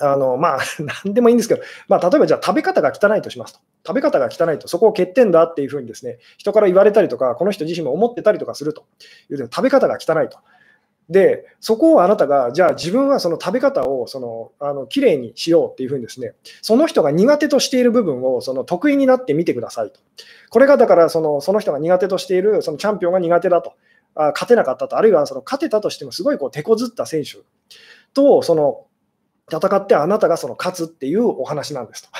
あのまあ、なんでもいいんですけど、まあ、例えばじゃあ食べ方が汚いとしますと。食べ方が汚いと、そこを欠点だっていうふうにですね、人から言われたりとか、この人自身も思ってたりとかするという食べ方が汚いと。で、そこをあなたが、じゃあ自分はその食べ方をそのあのきれいにしようっていうふうにですね、その人が苦手としている部分をその得意になってみてくださいと。これがだからそのその人が苦手としているそのチャンピオンが苦手だと。あ勝てなかったと、あるいはその勝てたとしてもすごいこう手こずった選手とその戦ってあなたがその勝つっていうお話なんですと。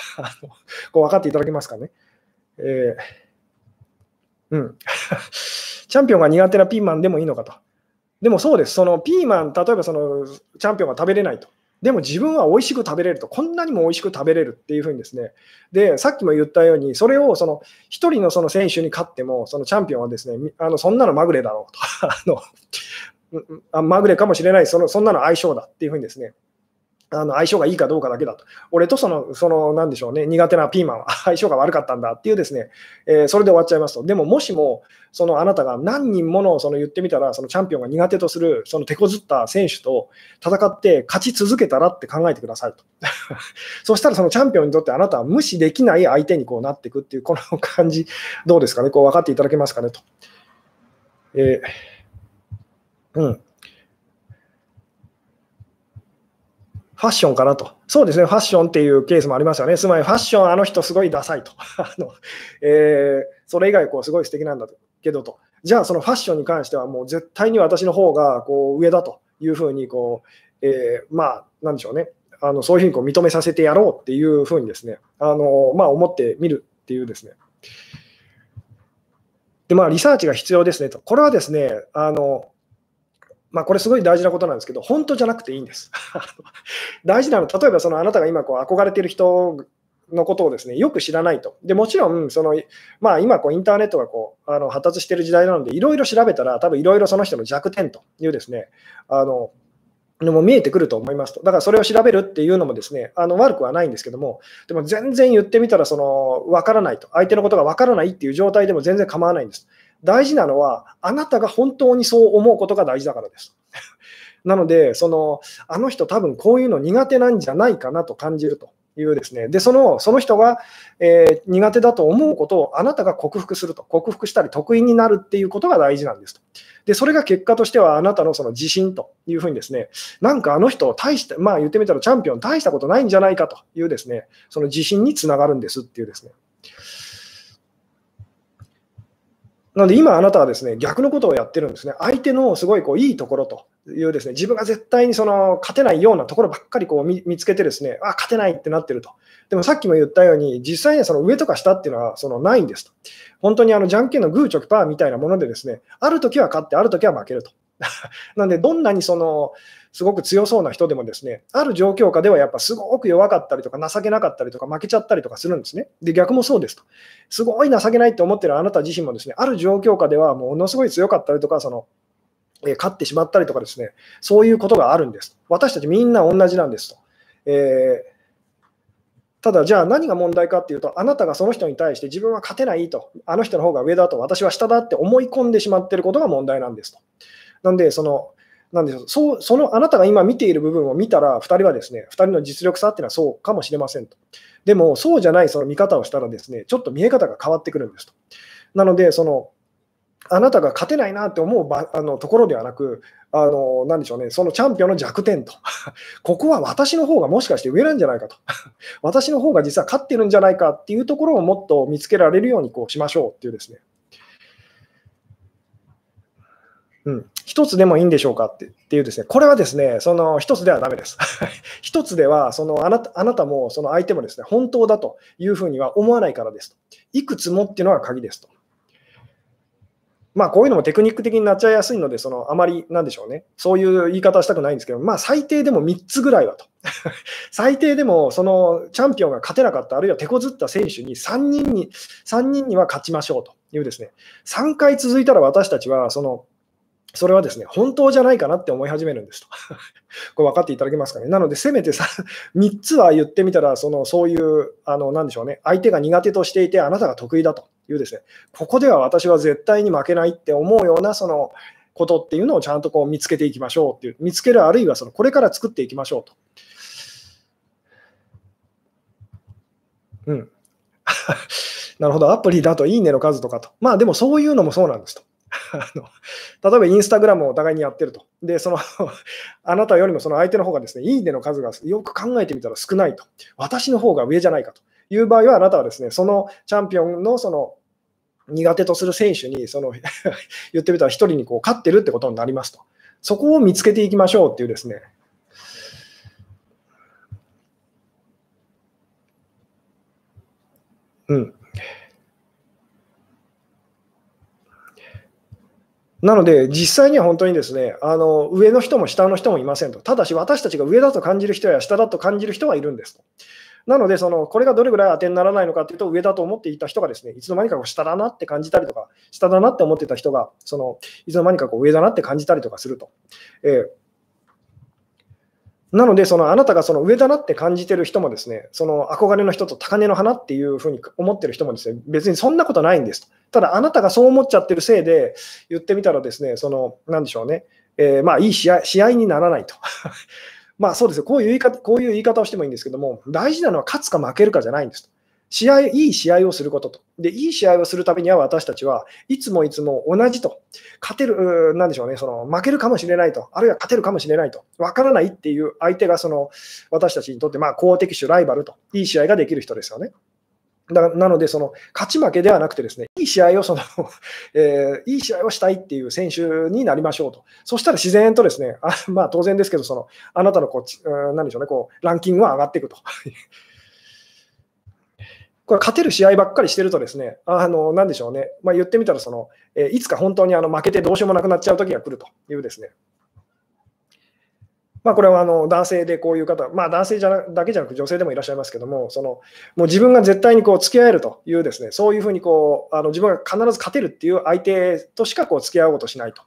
こう分かっていただけますかね。えー、うん。チャンピオンが苦手なピーマンでもいいのかと。でもそうです。そのピーマン、例えばそのチャンピオンが食べれないと。でも自分は美味しく食べれると、こんなにも美味しく食べれるっていうふうにですね、で、さっきも言ったように、それをその1人のその選手に勝っても、そのチャンピオンはですね、あのそんなのまぐれだろうと あの、まぐれかもしれないその、そんなの相性だっていうふうにですね、あの相性がいいかどうかだけだと。俺とその、その、なんでしょうね、苦手なピーマンは 相性が悪かったんだっていうですね、えー、それで終わっちゃいますと。でも、もしも、そのあなたが何人ものその言ってみたら、そのチャンピオンが苦手とする、その手こずった選手と戦って勝ち続けたらって考えてくださいと。そしたらそのチャンピオンにとってあなたは無視できない相手にこうなっていくっていう、この感じ、どうですかね、こう分かっていただけますかね？と。えー、うん。ファッションかなと。そうですね、ファッションっていうケースもありますよね。つまり、ファッション、あの人すごいダサいと。あのえー、それ以外、こう、すごい素敵なんだけどと。じゃあ、そのファッションに関しては、もう絶対に私の方がこう上だというふうにこう、えー、まあ、なんでしょうね。あのそういうふうにこう認めさせてやろうっていうふうにですね、あのまあ、思ってみるっていうですね。で、まあ、リサーチが必要ですねと。これはですね、あのまあ、これすごい大事なことなんですけど、本当じゃなくていいんです。大事なのは、例えばそのあなたが今こう憧れている人のことをですねよく知らないと。でもちろんその、まあ、今こう、インターネットがこうあの発達している時代なので、いろいろ調べたら、多分いろいろその人の弱点というですね、あののも見えてくると思いますと。だからそれを調べるっていうのもですね、あの悪くはないんですけども、でも全然言ってみたら、その分からないと、相手のことが分からないっていう状態でも全然構わないんです。大事なのは、あなたが本当にそう思うことが大事だからです。なので、そのあの人、多分こういうの苦手なんじゃないかなと感じると。いうですね、でそのその人が、えー、苦手だと思うことをあなたが克服すると、克服したり得意になるっていうことが大事なんですと。で、それが結果としてはあなたのその自信というふうにですね、なんかあの人、大した、まあ言ってみたらチャンピオン大したことないんじゃないかというですね、その自信につながるんですっていうですね。なので今あなたはですね、逆のことをやってるんですね。相手のすごいこういいところというですね、自分が絶対にその勝てないようなところばっかりこう見つけてですね、あ、勝てないってなってると。でもさっきも言ったように、実際にはその上とか下っていうのはそのないんですと。本当にあのじゃんけんのグーチョキパーみたいなものでですね、ある時は勝って、ある時は負けると。なので、どんなにそのすごく強そうな人でもですね、ある状況下ではやっぱすごく弱かったりとか情けなかったりとか負けちゃったりとかするんですね。で、逆もそうですと。すごい情けないって思ってるあなた自身もですね、ある状況下ではものすごい強かったりとか、その、え勝ってしまったりとかですね、そういうことがあるんです。私たちみんな同じなんですと。えーただ、じゃあ何が問題かっていうと、あなたがその人に対して自分は勝てないと、あの人の方が上だと、私は下だって思い込んでしまってることが問題なんですと。なんで、その、なんでしょうそうそのあなたが今見ている部分を見たら、2人はですね、2人の実力差っていうのはそうかもしれませんと。でも、そうじゃないその見方をしたらですね、ちょっと見え方が変わってくるんですと。なので、そのあなたが勝てないなって思う場あのところではなく、あのなでしょうね、そのチャンピオンの弱点と、ここは私の方がもしかして上なんじゃないかと、私の方が実は勝ってるんじゃないかっていうところをもっと見つけられるようにこうしましょうっていうですね。うん、一つでもいいんでしょうかってっていうですね、これはですね、その一つではだめです。一つでは そのあなたあなたもその相手もですね、本当だというふうには思わないからですと。いくつもっていうのが鍵ですと。まあ、こういうのもテクニック的になっちゃいやすいので、そのあまりなんでしょうね、そういう言い方はしたくないんですけど、まあ、最低でも3つぐらいはと。最低でもそのチャンピオンが勝てなかった、あるいは手こずった選手に3人に ,3 人には勝ちましょうというですね、3回続いたら私たちはそのそれはですね、本当じゃないかなって思い始めるんですと。これ分かっていただけますかね。なので、せめてさ 3つは言ってみたら、そのそういう、あのなんでしょうね、相手が苦手としていて、あなたが得意だというですね、ここでは私は絶対に負けないって思うような、そのことっていうのをちゃんとこう見つけていきましょうっていう、見つける、あるいはそのこれから作っていきましょうと。うん。なるほど、アプリだといいねの数とかと。まあでもそういうのもそうなんですと。あの例えばインスタグラムをお互いにやってると。で、その あなたよりもその相手の方がですね、いいねの数がよく考えてみたら少ないと。私の方が上じゃないかという場合は、あなたはですね、そのチャンピオンのその苦手とする選手にその 言ってみたら1人にこう勝ってるってことになりますと。そこを見つけていきましょうっていうですね。うん。なので、実際には本当にですね、あの上の人も下の人もいませんと。ただし、私たちが上だと感じる人や下だと感じる人はいるんですと。なので、そのこれがどれぐらい当てにならないのかというと、上だと思っていた人がですね、いつの間にかこう下だなって感じたりとか、下だなって思ってた人が、そのいつの間にかこう上だなって感じたりとかすると。えーなので、そのあなたがその上だなって感じてる人もですね、その憧れの人と高嶺の花っていうふうに思ってる人もですね、別にそんなことないんです。ただ、あなたがそう思っちゃってるせいで、言ってみたらですね、その、なんでしょうね、えー、まあ、いい試合試合にならないと。まあそうですよこういう言い方、こういう言い方をしてもいいんですけども、大事なのは勝つか負けるかじゃないんです。試合、いい試合をすることと。で、いい試合をするためには私たちはいつもいつも同じと。勝てる、なんでしょうね、その負けるかもしれないと。あるいは勝てるかもしれないと。わからないっていう相手がその私たちにとってまあ公的種ライバルと。いい試合ができる人ですよね。だなので、その勝ち負けではなくてですね、いい試合をその えー、いい試合をしたいっていう選手になりましょうと。そしたら自然とですね、あまあ当然ですけど、そのあなたのこう、なんでしょうね、こうランキングは上がっていくと。これ勝てる試合ばっかりしてるとですね、あのなんでしょうね、まあ、言ってみたらその、え、いつか本当にあの負けてどうしようもなくなっちゃう時が来るというですね、まあ、これはあの男性でこういう方、まあ、男性じゃなだけじゃなく女性でもいらっしゃいますけども、そのもう自分が絶対にこう付き合えるというですね、そういうふうにこうあの自分が必ず勝てるっていう相手としかこう付き合おうとしないと。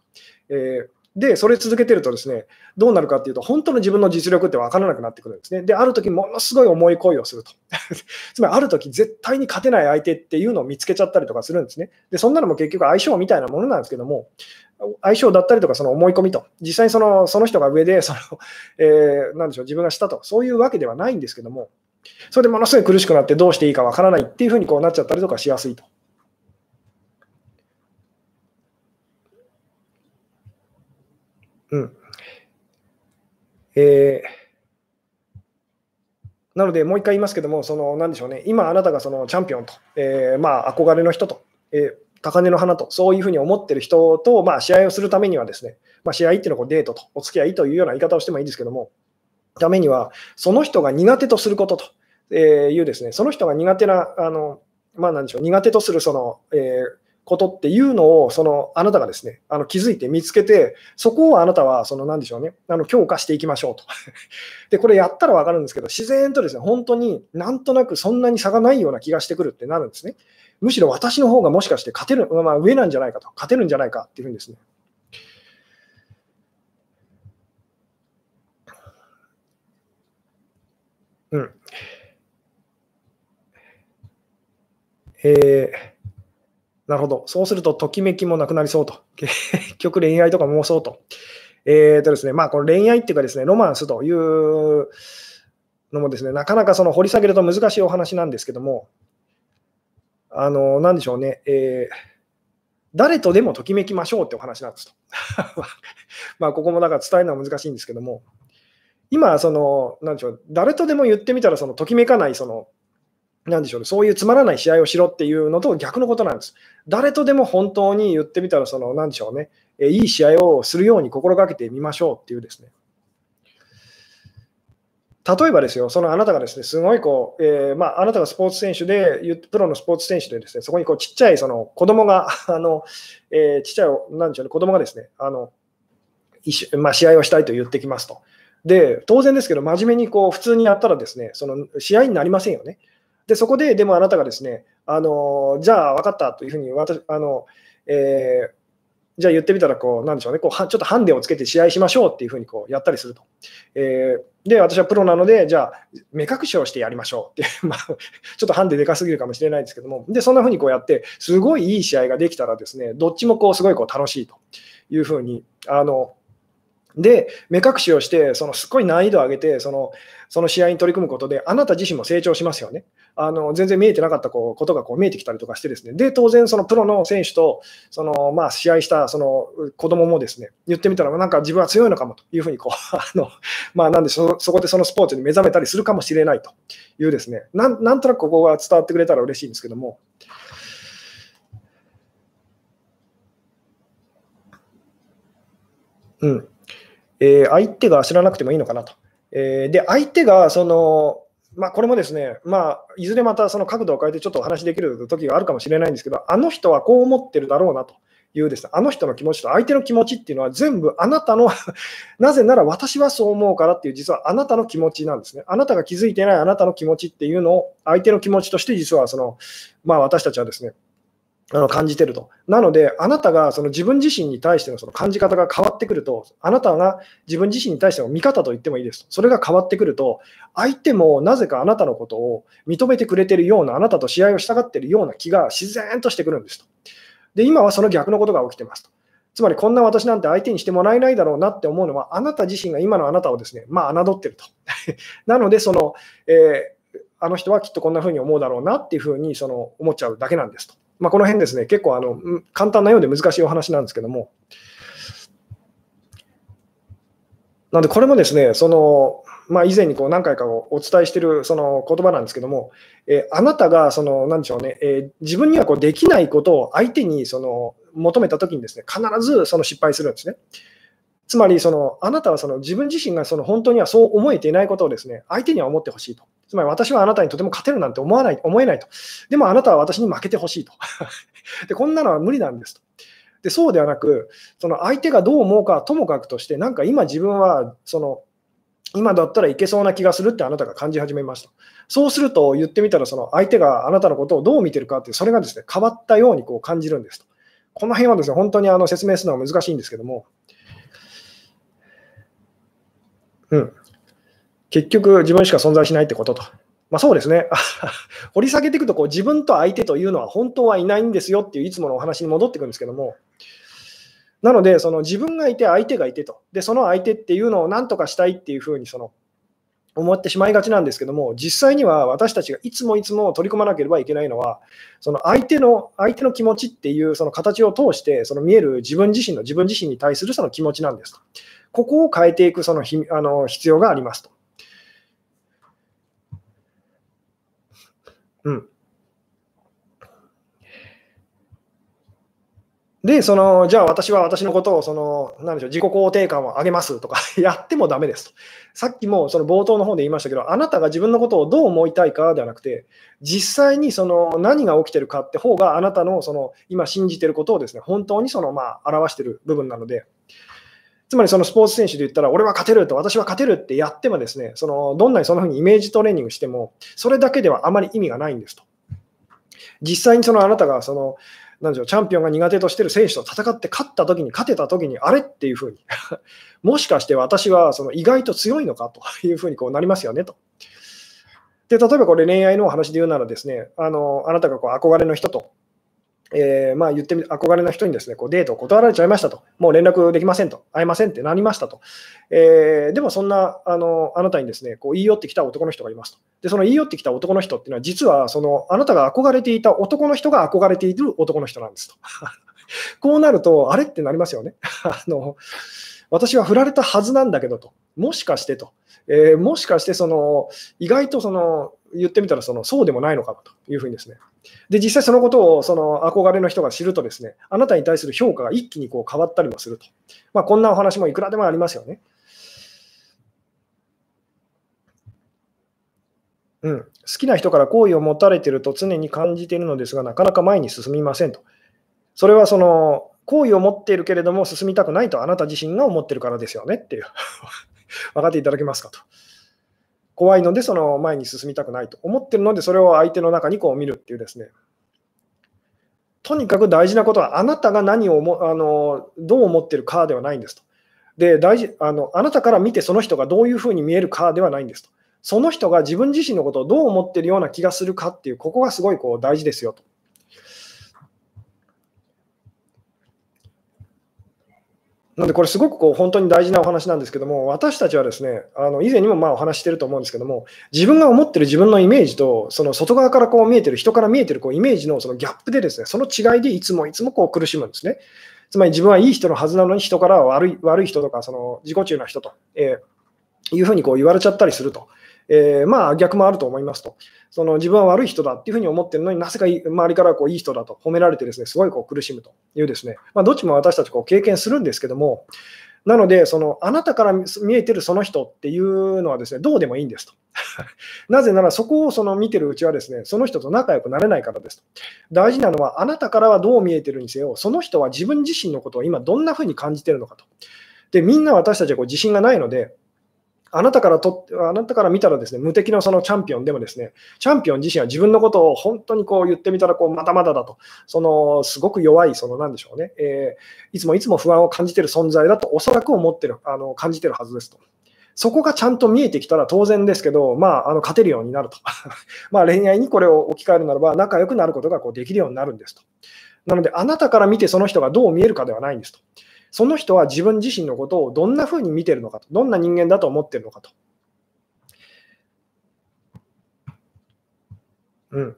えーで、それ続けてるとですね、どうなるかっていうと、本当の自分の実力って分からなくなってくるんですね。で、ある時ものすごい重い恋をすると。つまり、ある時絶対に勝てない相手っていうのを見つけちゃったりとかするんですね。で、そんなのも結局相性みたいなものなんですけども、相性だったりとか、その思い込みと、実際にそのその人が上でその、えー、なんでしょう、自分がしたと、そういうわけではないんですけども、それでものすごい苦しくなってどうしていいか分からないっていうふうにこうなっちゃったりとかしやすいと。うん。えー、なので、もう一回言いますけども、その、なんでしょうね、今あなたがそのチャンピオンと、えー、まあ、憧れの人と、えー、高嶺の花と、そういうふうに思ってる人と、まあ、試合をするためにはですね、まあ、試合っていうのはデートと、お付き合いというような言い方をしてもいいですけども、ためには、その人が苦手とすることというですね、その人が苦手な、あの、まあ、なんでしょう、苦手とするその、えー、ことっていうのを、そのあなたがですね、あの気づいて見つけて、そこをあなたは、そのなんでしょうね、あの強化していきましょうと。で、これやったら分かるんですけど、自然とですね、本当になんとなくそんなに差がないような気がしてくるってなるんですね。むしろ私の方がもしかして勝てる、まあ、上なんじゃないかと、勝てるんじゃないかっていうふうにですね。うん。えーなるほど。そうすると、ときめきもなくなりそうと。結局、恋愛とか妄想と。えーとですね、まあ、この恋愛っていうかですね、ロマンスというのもですね、なかなかその掘り下げると難しいお話なんですけども、あの、なんでしょうね、えー、誰とでもときめきましょうってお話なんですと。まあ、ここもだから伝えるのは難しいんですけども、今、その、なんでしょう、誰とでも言ってみたら、そのときめかない、その、なんでしょうね、そういうつまらない試合をしろっていうのと逆のことなんです。誰とでも本当に言ってみたら、その、なんでしょうね、えいい試合をするように心がけてみましょうっていうですね。例えばですよ、そのあなたがですね、すごいこう、えー、まあ、あなたがスポーツ選手で、プロのスポーツ選手でですね、そこにこうちっちゃいその子供が、あの、えー、ちっちゃい、なんでしょうね、子供がですね、あの、まあ、試合をしたいと言ってきますと。で、当然ですけど、真面目にこう普通にやったらですね、その試合になりませんよね。で、そこで、でもあなたがですね、あのじゃあ分かったというふうに私、あのえー、じゃあ言ってみたらこう、なんでしょうね、こうちょっとハンデをつけて試合しましょうっていうふうにこうやったりすると。えー、で、私はプロなので、じゃあ目隠しをしてやりましょうって まあ、ちょっとハンデでかすぎるかもしれないですけども、で、そんなふうにこうやって、すごいいい試合ができたらですね、どっちもこうすごいこう楽しいというふうに、あので、目隠しをして、そのすっごい難易度を上げてその、その試合に取り組むことで、あなた自身も成長しますよね。あの全然見えてなかったこうことがこう見えてきたりとかして、ですねで当然、そのプロの選手とその、まあ、試合したその子供もですね言ってみたら、なんか自分は強いのかもというふうにこう あの、まあ、なんでそ、そこでそのスポーツに目覚めたりするかもしれないという、ですねなんなんとなくここが伝わってくれたら嬉しいんですけども。うんえー、相手が知らなくてもいいのかなと。えー、で、相手がその、まあ、これもですね、まあ、いずれまたその角度を変えてちょっとお話しできる時があるかもしれないんですけど、あの人はこう思ってるだろうなというですね、あの人の気持ちと相手の気持ちっていうのは全部あなたの なぜなら私はそう思うからっていう実はあなたの気持ちなんですね。あなたが気づいてないあなたの気持ちっていうのを相手の気持ちとして実はその、まあ、私たちはですね、あの感じてると。なので、あなたがその自分自身に対してのその感じ方が変わってくると、あなたが自分自身に対しての見方と言ってもいいですと。それが変わってくると、相手もなぜかあなたのことを認めてくれてるような、あなたと試合をしたがってるような気が自然としてくるんですと。で、今はその逆のことが起きてますと。つまり、こんな私なんて相手にしてもらえないだろうなって思うのは、あなた自身が今のあなたをですね、まあ、侮ってると。なので、その、えー、あの人はきっとこんな風に思うだろうなっていう風にその思っちゃうだけなんですと。まあ、この辺ですね、結構あの簡単なようで難しいお話なんですけども、なので、これもですね、そのまあ、以前にこう何回かお伝えしているその言葉なんですけども、えー、あなたがその何でしょうね、えー、自分にはこうできないことを相手にその求めたときにですね、必ずその失敗するんですね。つまりその、あなたはその自分自身がその本当にはそう思えていないことをですね相手には思ってほしいと。つまり私はあなたにとても勝てるなんて思わない思えないと。でもあなたは私に負けてほしいと。でこんなのは無理なんですと。でそうではなく、その相手がどう思うかともかくとして、なんか今自分はその今だったらいけそうな気がするってあなたが感じ始めました。そうすると言ってみたら、その相手があなたのことをどう見てるかって、それがですね、変わったようにこう感じるんですと。この辺はですね、本当にあの説明するのは難しいんですけども、うん。結局、自分しか存在しないってことと。まあ、そうですね。掘り下げていくとこう、自分と相手というのは本当はいないんですよっていういつものお話に戻ってくるんですけども、なので、その自分がいて、相手がいてと、でその相手っていうのを何とかしたいっていうふうにその思ってしまいがちなんですけども、実際には私たちがいつもいつも取り組まなければいけないのは、その相手の相手の気持ちっていうその形を通して、その見える自分自身の自分自身に対するその気持ちなんですと。ここを変えていくそのひあの必要がありますと。うん。で、その、じゃあ私は私のことを、その、なんでしょう、自己肯定感を上げますとか やってもダメですと。さっきもその冒頭の方で言いましたけど、あなたが自分のことをどう思いたいかではなくて、実際にその何が起きてるかって方があなたのその今信じてることをですね、本当にそのまあ表してる部分なので、つまりそのスポーツ選手で言ったら、俺は勝てると、私は勝てるってやってもですね、そのどんなにそんな風にイメージトレーニングしても、それだけではあまり意味がないんですと。実際にそのあなたがそのなんでしょう、チャンピオンが苦手としてる選手と戦って勝った時に、勝てた時に、あれっていうふうに もしかして私はその意外と強いのかというふうにこうなりますよねと。で例えばこれ恋愛のお話で言うならですね、あのあなたがこう憧れの人とえー、まあ言ってみ憧れの人にですねこうデートを断られちゃいましたと、もう連絡できませんと、会えませんってなりましたと、えー、でもそんなあのあなたにですねこう言い寄ってきた男の人がいますと、でその言い寄ってきた男の人っていうのは、実はそのあなたが憧れていた男の人が憧れている男の人なんですと。こうなると、あれってなりますよね。あの私は振られたはずなんだけどと、もしかしてと、えー、もしかしてその意外とその言ってみたらそのそうでもないのかというふうにですね、で、実際そのことをその憧れの人が知るとですね、あなたに対する評価が一気にこう変わったりもすると。まあ、こんなお話もいくらでもありますよね。うん、好きな人から好意を持たれていると常に感じているのですが、なかなか前に進みませんと。それはその好意を持っているけれども進みたくないとあなた自身が思っているからですよねっていう。分かっていただけますかと。怖いので、その前に進みたくないと思ってるので、それを相手の中にこう見るっていうですね。とにかく大事なことは、あなたが何をもあのどう思ってるかではないんですと。で大事あの、あなたから見てその人がどういうふうに見えるかではないんですと。その人が自分自身のことをどう思ってるような気がするかっていう、ここがすごいこう大事ですよと。なんで、これすごくこう本当に大事なお話なんですけども、私たちはですね、あの以前にもまあお話してると思うんですけども、自分が思ってる自分のイメージと、その外側からこう見えてる、人から見えてるこうイメージのそのギャップでですね、その違いでいつもいつもこう苦しむんですね。つまり自分はいい人のはずなのに、人からは悪い悪い人とか、その自己中な人と、えー、いうふうにこう言われちゃったりすると。えー、まあ逆もあると思いますと。その自分は悪い人だっていうふうに思ってるのになぜか周りからこういい人だと褒められてですね、すごいこう苦しむというですね、まあ、どっちも私たちこう経験するんですけども、なので、そのあなたから見えてるその人っていうのはですね、どうでもいいんですと。なぜなら、そこをその見てるうちはですね、その人と仲良くなれないからですと。大事なのは、あなたからはどう見えてるにせよ、その人は自分自身のことを今どんなふうに感じてるのかと。で、みんな私たちはこう自信がないので、あなたからとあなたから見たらですね無敵のそのチャンピオンでもですねチャンピオン自身は自分のことを本当にこう言ってみたらこうまだまだだとそのすごく弱いそのなんでしょうね、えー、いつもいつも不安を感じている存在だとおそらく思ってるあの感じてるはずですと。そこがちゃんと見えてきたら当然ですけど、まあ、あの勝てるようになると。まあ恋愛にこれを置き換えるならば、仲良くなることがこうできるようになるんですと。なので、あなたから見てその人がどう見えるかではないんですと。その人は自分自身のことをどんなふうに見てるのかと、どんな人間だと思ってるのかと。うん。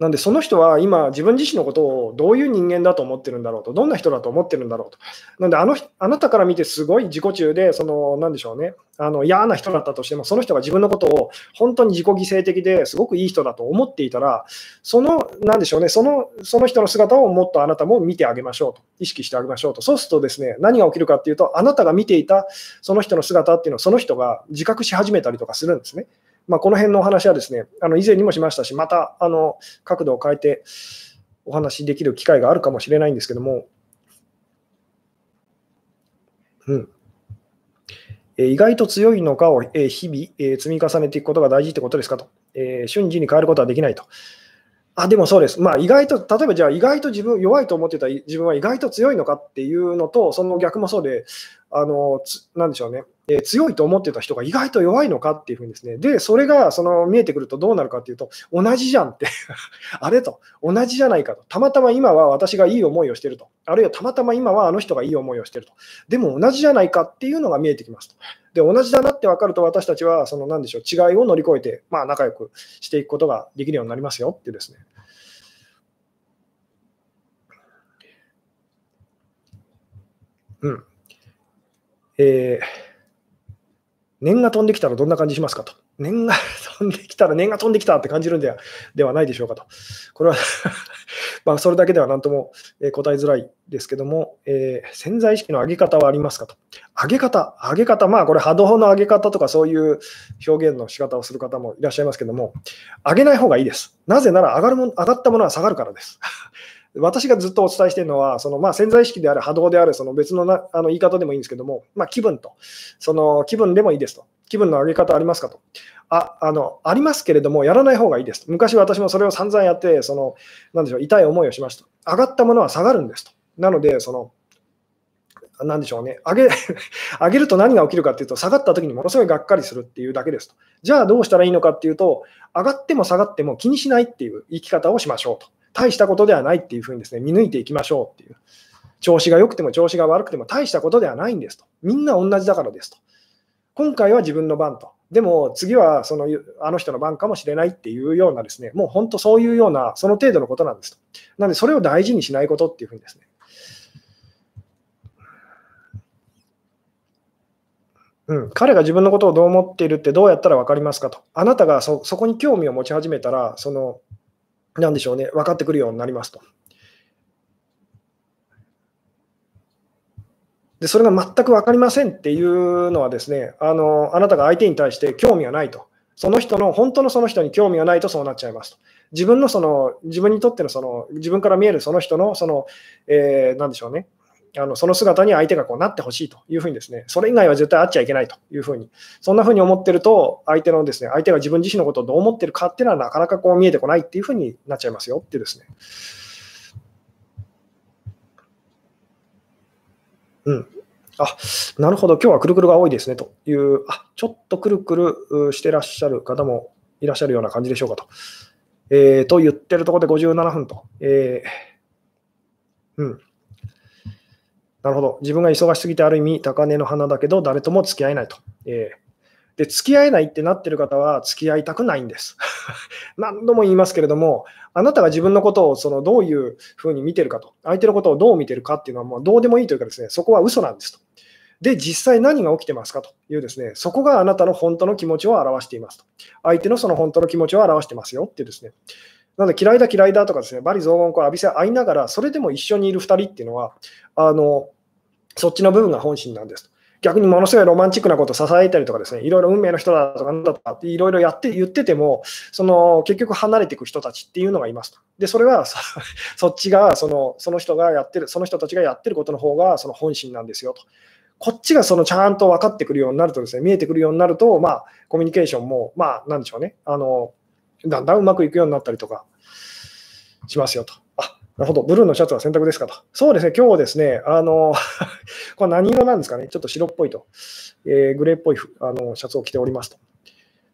なんで、その人は今、自分自身のことをどういう人間だと思ってるんだろうと、どんな人だと思ってるんだろうと。なんで、あのあなたから見てすごい自己中で、その、なんでしょうね、あの嫌な人だったとしても、その人が自分のことを本当に自己犠牲的ですごくいい人だと思っていたら、その、なんでしょうね、そのその人の姿をもっとあなたも見てあげましょうと、意識してあげましょうと。そうするとですね、何が起きるかっていうと、あなたが見ていたその人の姿っていうのを、その人が自覚し始めたりとかするんですね。まあ、この辺のお話はですね、あの以前にもしましたし、またあの角度を変えてお話しできる機会があるかもしれないんですけども、うん。え意外と強いのかを、え日々、え積み重ねていくことが大事ってことですかと、え瞬時に変えることはできないと。あでもそうです、まあ、意外と、例えばじゃあ、意外と自分、弱いと思ってた自分は意外と強いのかっていうのと、その逆もそうで、あのなんでしょうね、え、強いと思ってた人が意外と弱いのかっていうふうにですね、で、それがその見えてくるとどうなるかっていうと、同じじゃんって あれと、同じじゃないかと、たまたま今は私がいい思いをしてると、あるいはたまたま今はあの人がいい思いをしてると、でも同じじゃないかっていうのが見えてきますと。で、同じだなって分かると、私たちは、その、なんでしょう、違いを乗り越えて、まあ、仲良くしていくことができるようになりますよってですね。うん。えー、念が飛んできたらどんな感じしますかと。念が飛んできたら、念が飛んできたって感じるんではではないでしょうかと。これは まそれだけでは何とも答えづらいですけども、えー、潜在意識の上げ方はありますかと。上げ方、上げ方、まあこれ波動の上げ方とかそういう表現の仕方をする方もいらっしゃいますけども、上げない方がいいです。なぜなら上がるも上がったものは下がるからです。私がずっとお伝えしているのは、そのまあ潜在意識である波動であるその別のなあの言い方でもいいんですけども、まあ、気分と、その気分でもいいですと。気分の上げ方ありますかと。ああのありますけれども、やらない方がいいですと。昔私もそれを散々やって、そのなんでしょう痛い思いをしました。上がったものは下がるんですと。なので、そのなんでしょうね上げ、上げると何が起きるかっていうと、下がった時にものすごいがっかりするっていうだけですと。じゃあどうしたらいいのかっていうと、上がっても下がっても気にしないっていう生き方をしましょうと。大したことではないっていうふうにですね、見抜いていきましょうっていう。調子が良くても調子が悪くても大したことではないんですと。みんな同じだからですと。今回は自分の番と。でも次はそのあの人の番かもしれないっていうようなですね、もう本当そういうような、その程度のことなんですと。なので、それを大事にしないことっていうふうにですね。うん、彼が自分のことをどう思っているってどうやったら分かりますかと。あなたがそこに興味を持ち始めたら、そのなんでしょうね、分かってくるようになりますと。でそれが全く分かりませんっていうのはですねあの、あなたが相手に対して興味がないと。その人の、本当のその人に興味がないとそうなっちゃいますと。自分のその、自分にとってのその、自分から見えるその人の、その、えー、なんでしょうね、あのその姿に相手がこうなってほしいというふうにですね、それ以外は絶対会っちゃいけないというふうに、そんなふうに思ってると、相手のですね、相手が自分自身のことをどう思ってるかっていうのはなかなかこう見えてこないっていうふうになっちゃいますよってですね。うん。あ、なるほど、今日はくるくるが多いですねという、あ、ちょっとくるくるしてらっしゃる方もいらっしゃるような感じでしょうかと。えー、と言ってるところで57分と。えー、うん。なるほど。自分が忙しすぎてある意味高値の花だけど誰とも付き合えないと。えー、で、付き合えないってなってる方は付き合いたくないんです。何度も言いますけれども、あなたが自分のことをそのどういうふうに見てるかと、相手のことをどう見てるかっていうのはもうどうでもいいというかですね、そこは嘘なんですと。で、実際何が起きてますかというですね、そこがあなたの本当の気持ちを表していますと。相手のその本当の気持ちを表してますよっていうですね。なので嫌いだ嫌いだとかですね、バリ雑言を浴びせ合いながら、それでも一緒にいる2人っていうのは、あの、そっちの部分が本心なんですと。逆にものすごいロマンチックなことを支えたりとかですね、いろいろ運命の人だとかなんだとかっていろいろやって言ってても、その結局離れていく人たちっていうのがいますと。で、それは そっちがその、その人がやってる、その人たちがやってることの方がその本心なんですよと。こっちがそのちゃんと分かってくるようになるとですね、見えてくるようになると、まあ、コミュニケーションも、まあ、なんでしょうね、あの、だんだんうまくいくようになったりとかしますよと。なるほど、ブルーのシャツは選択ですかと。そうですね、今日ですね、あの、これ何色なんですかね、ちょっと白っぽいと、えー、グレーっぽいあのシャツを着ておりますと。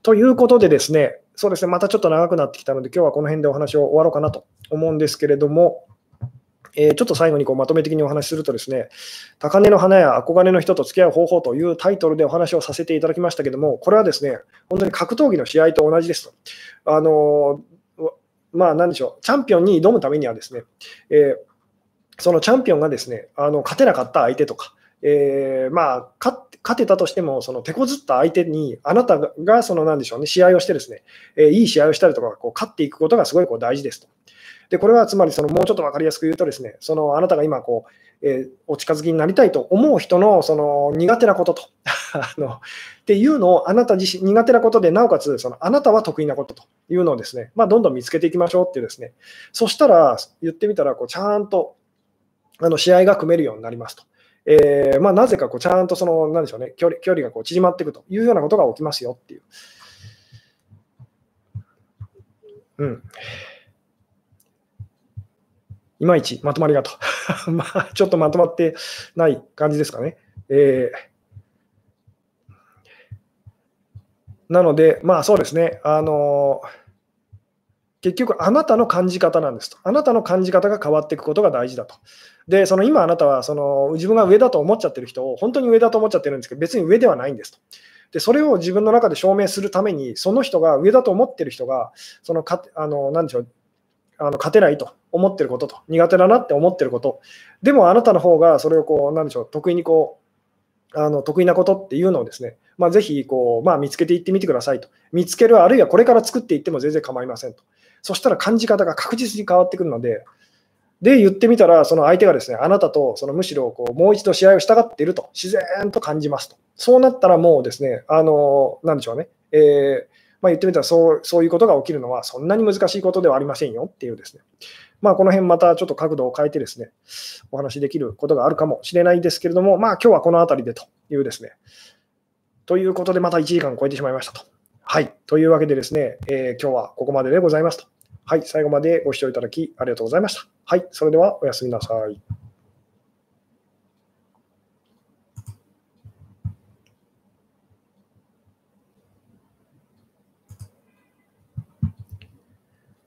ということでですね、そうですね、またちょっと長くなってきたので、今日はこの辺でお話を終わろうかなと思うんですけれども、えー、ちょっと最後にこうまとめ的にお話しするとですね、高値の花や憧れの人と付き合う方法というタイトルでお話をさせていただきましたけども、これはですね、本当に格闘技の試合と同じですと。あのまあ、何でしょう、チャンピオンに挑むためにはですね、えー、そのチャンピオンがですね、あの勝てなかった相手とか、えー、まあ、勝てたとしても、その手こずった相手に、あなたがその何でしょうね、試合をしてですね、えー、いい試合をしたりとか、こう勝っていくことがすごいこう大事ですと。で、これはつまりそのもうちょっと分かりやすく言うとですね、そのあなたが今こう、えー、お近づきになりたいと思う人のその苦手なことと あのっていうのをあなた自身苦手なことで、なおかつそのあなたは得意なことというのをですね、まあ、どんどん見つけていきましょうっていうですね、そしたら言ってみたらこうちゃんとあの試合が組めるようになりますと。えーまあ、なぜかこうちゃんとその、なんでしょうね、距離距離がこう縮まっていくというようなことが起きますよっていう。うん。いまいちまとまりがと。まあ、ちょっとまとまってない感じですかね。えー、なので、まあそうですね、あの結局あなたの感じ方なんですと。あなたの感じ方が変わっていくことが大事だと。で、その今あなたはその自分が上だと思っちゃってる人を本当に上だと思っちゃってるんですけど、別に上ではないんですと。で、それを自分の中で証明するために、その人が上だと思ってる人が、そのかあの何でしょうあの勝てないと思ってることと、苦手だなって思ってること、でもあなたの方がそれをこう、なんでしょう、得意にこう、あの得意なことっていうのをですね、まあ、ぜひこう、まあ、見つけていってみてくださいと。見つける、あるいはこれから作っていっても全然構いませんと。そしたら感じ方が確実に変わってくるので、で、言ってみたら、その相手がですね、あなたとそのむしろこうもう一度試合をしたがっていると、自然と感じますと。そうなったらもうですね、あの、なんでしょうね、えー、まあ、言ってみたらそうそういうことが起きるのはそんなに難しいことではありませんよっていうですね、まあ、この辺またちょっと角度を変えてですね、お話しできることがあるかもしれないですけれども、まあ今日はこの辺りでというですね、ということでまた1時間超えてしまいましたと。はい。というわけでですね、えー、今日はここまででございますと。はい。最後までご視聴いただきありがとうございました。はい。それではおやすみなさい。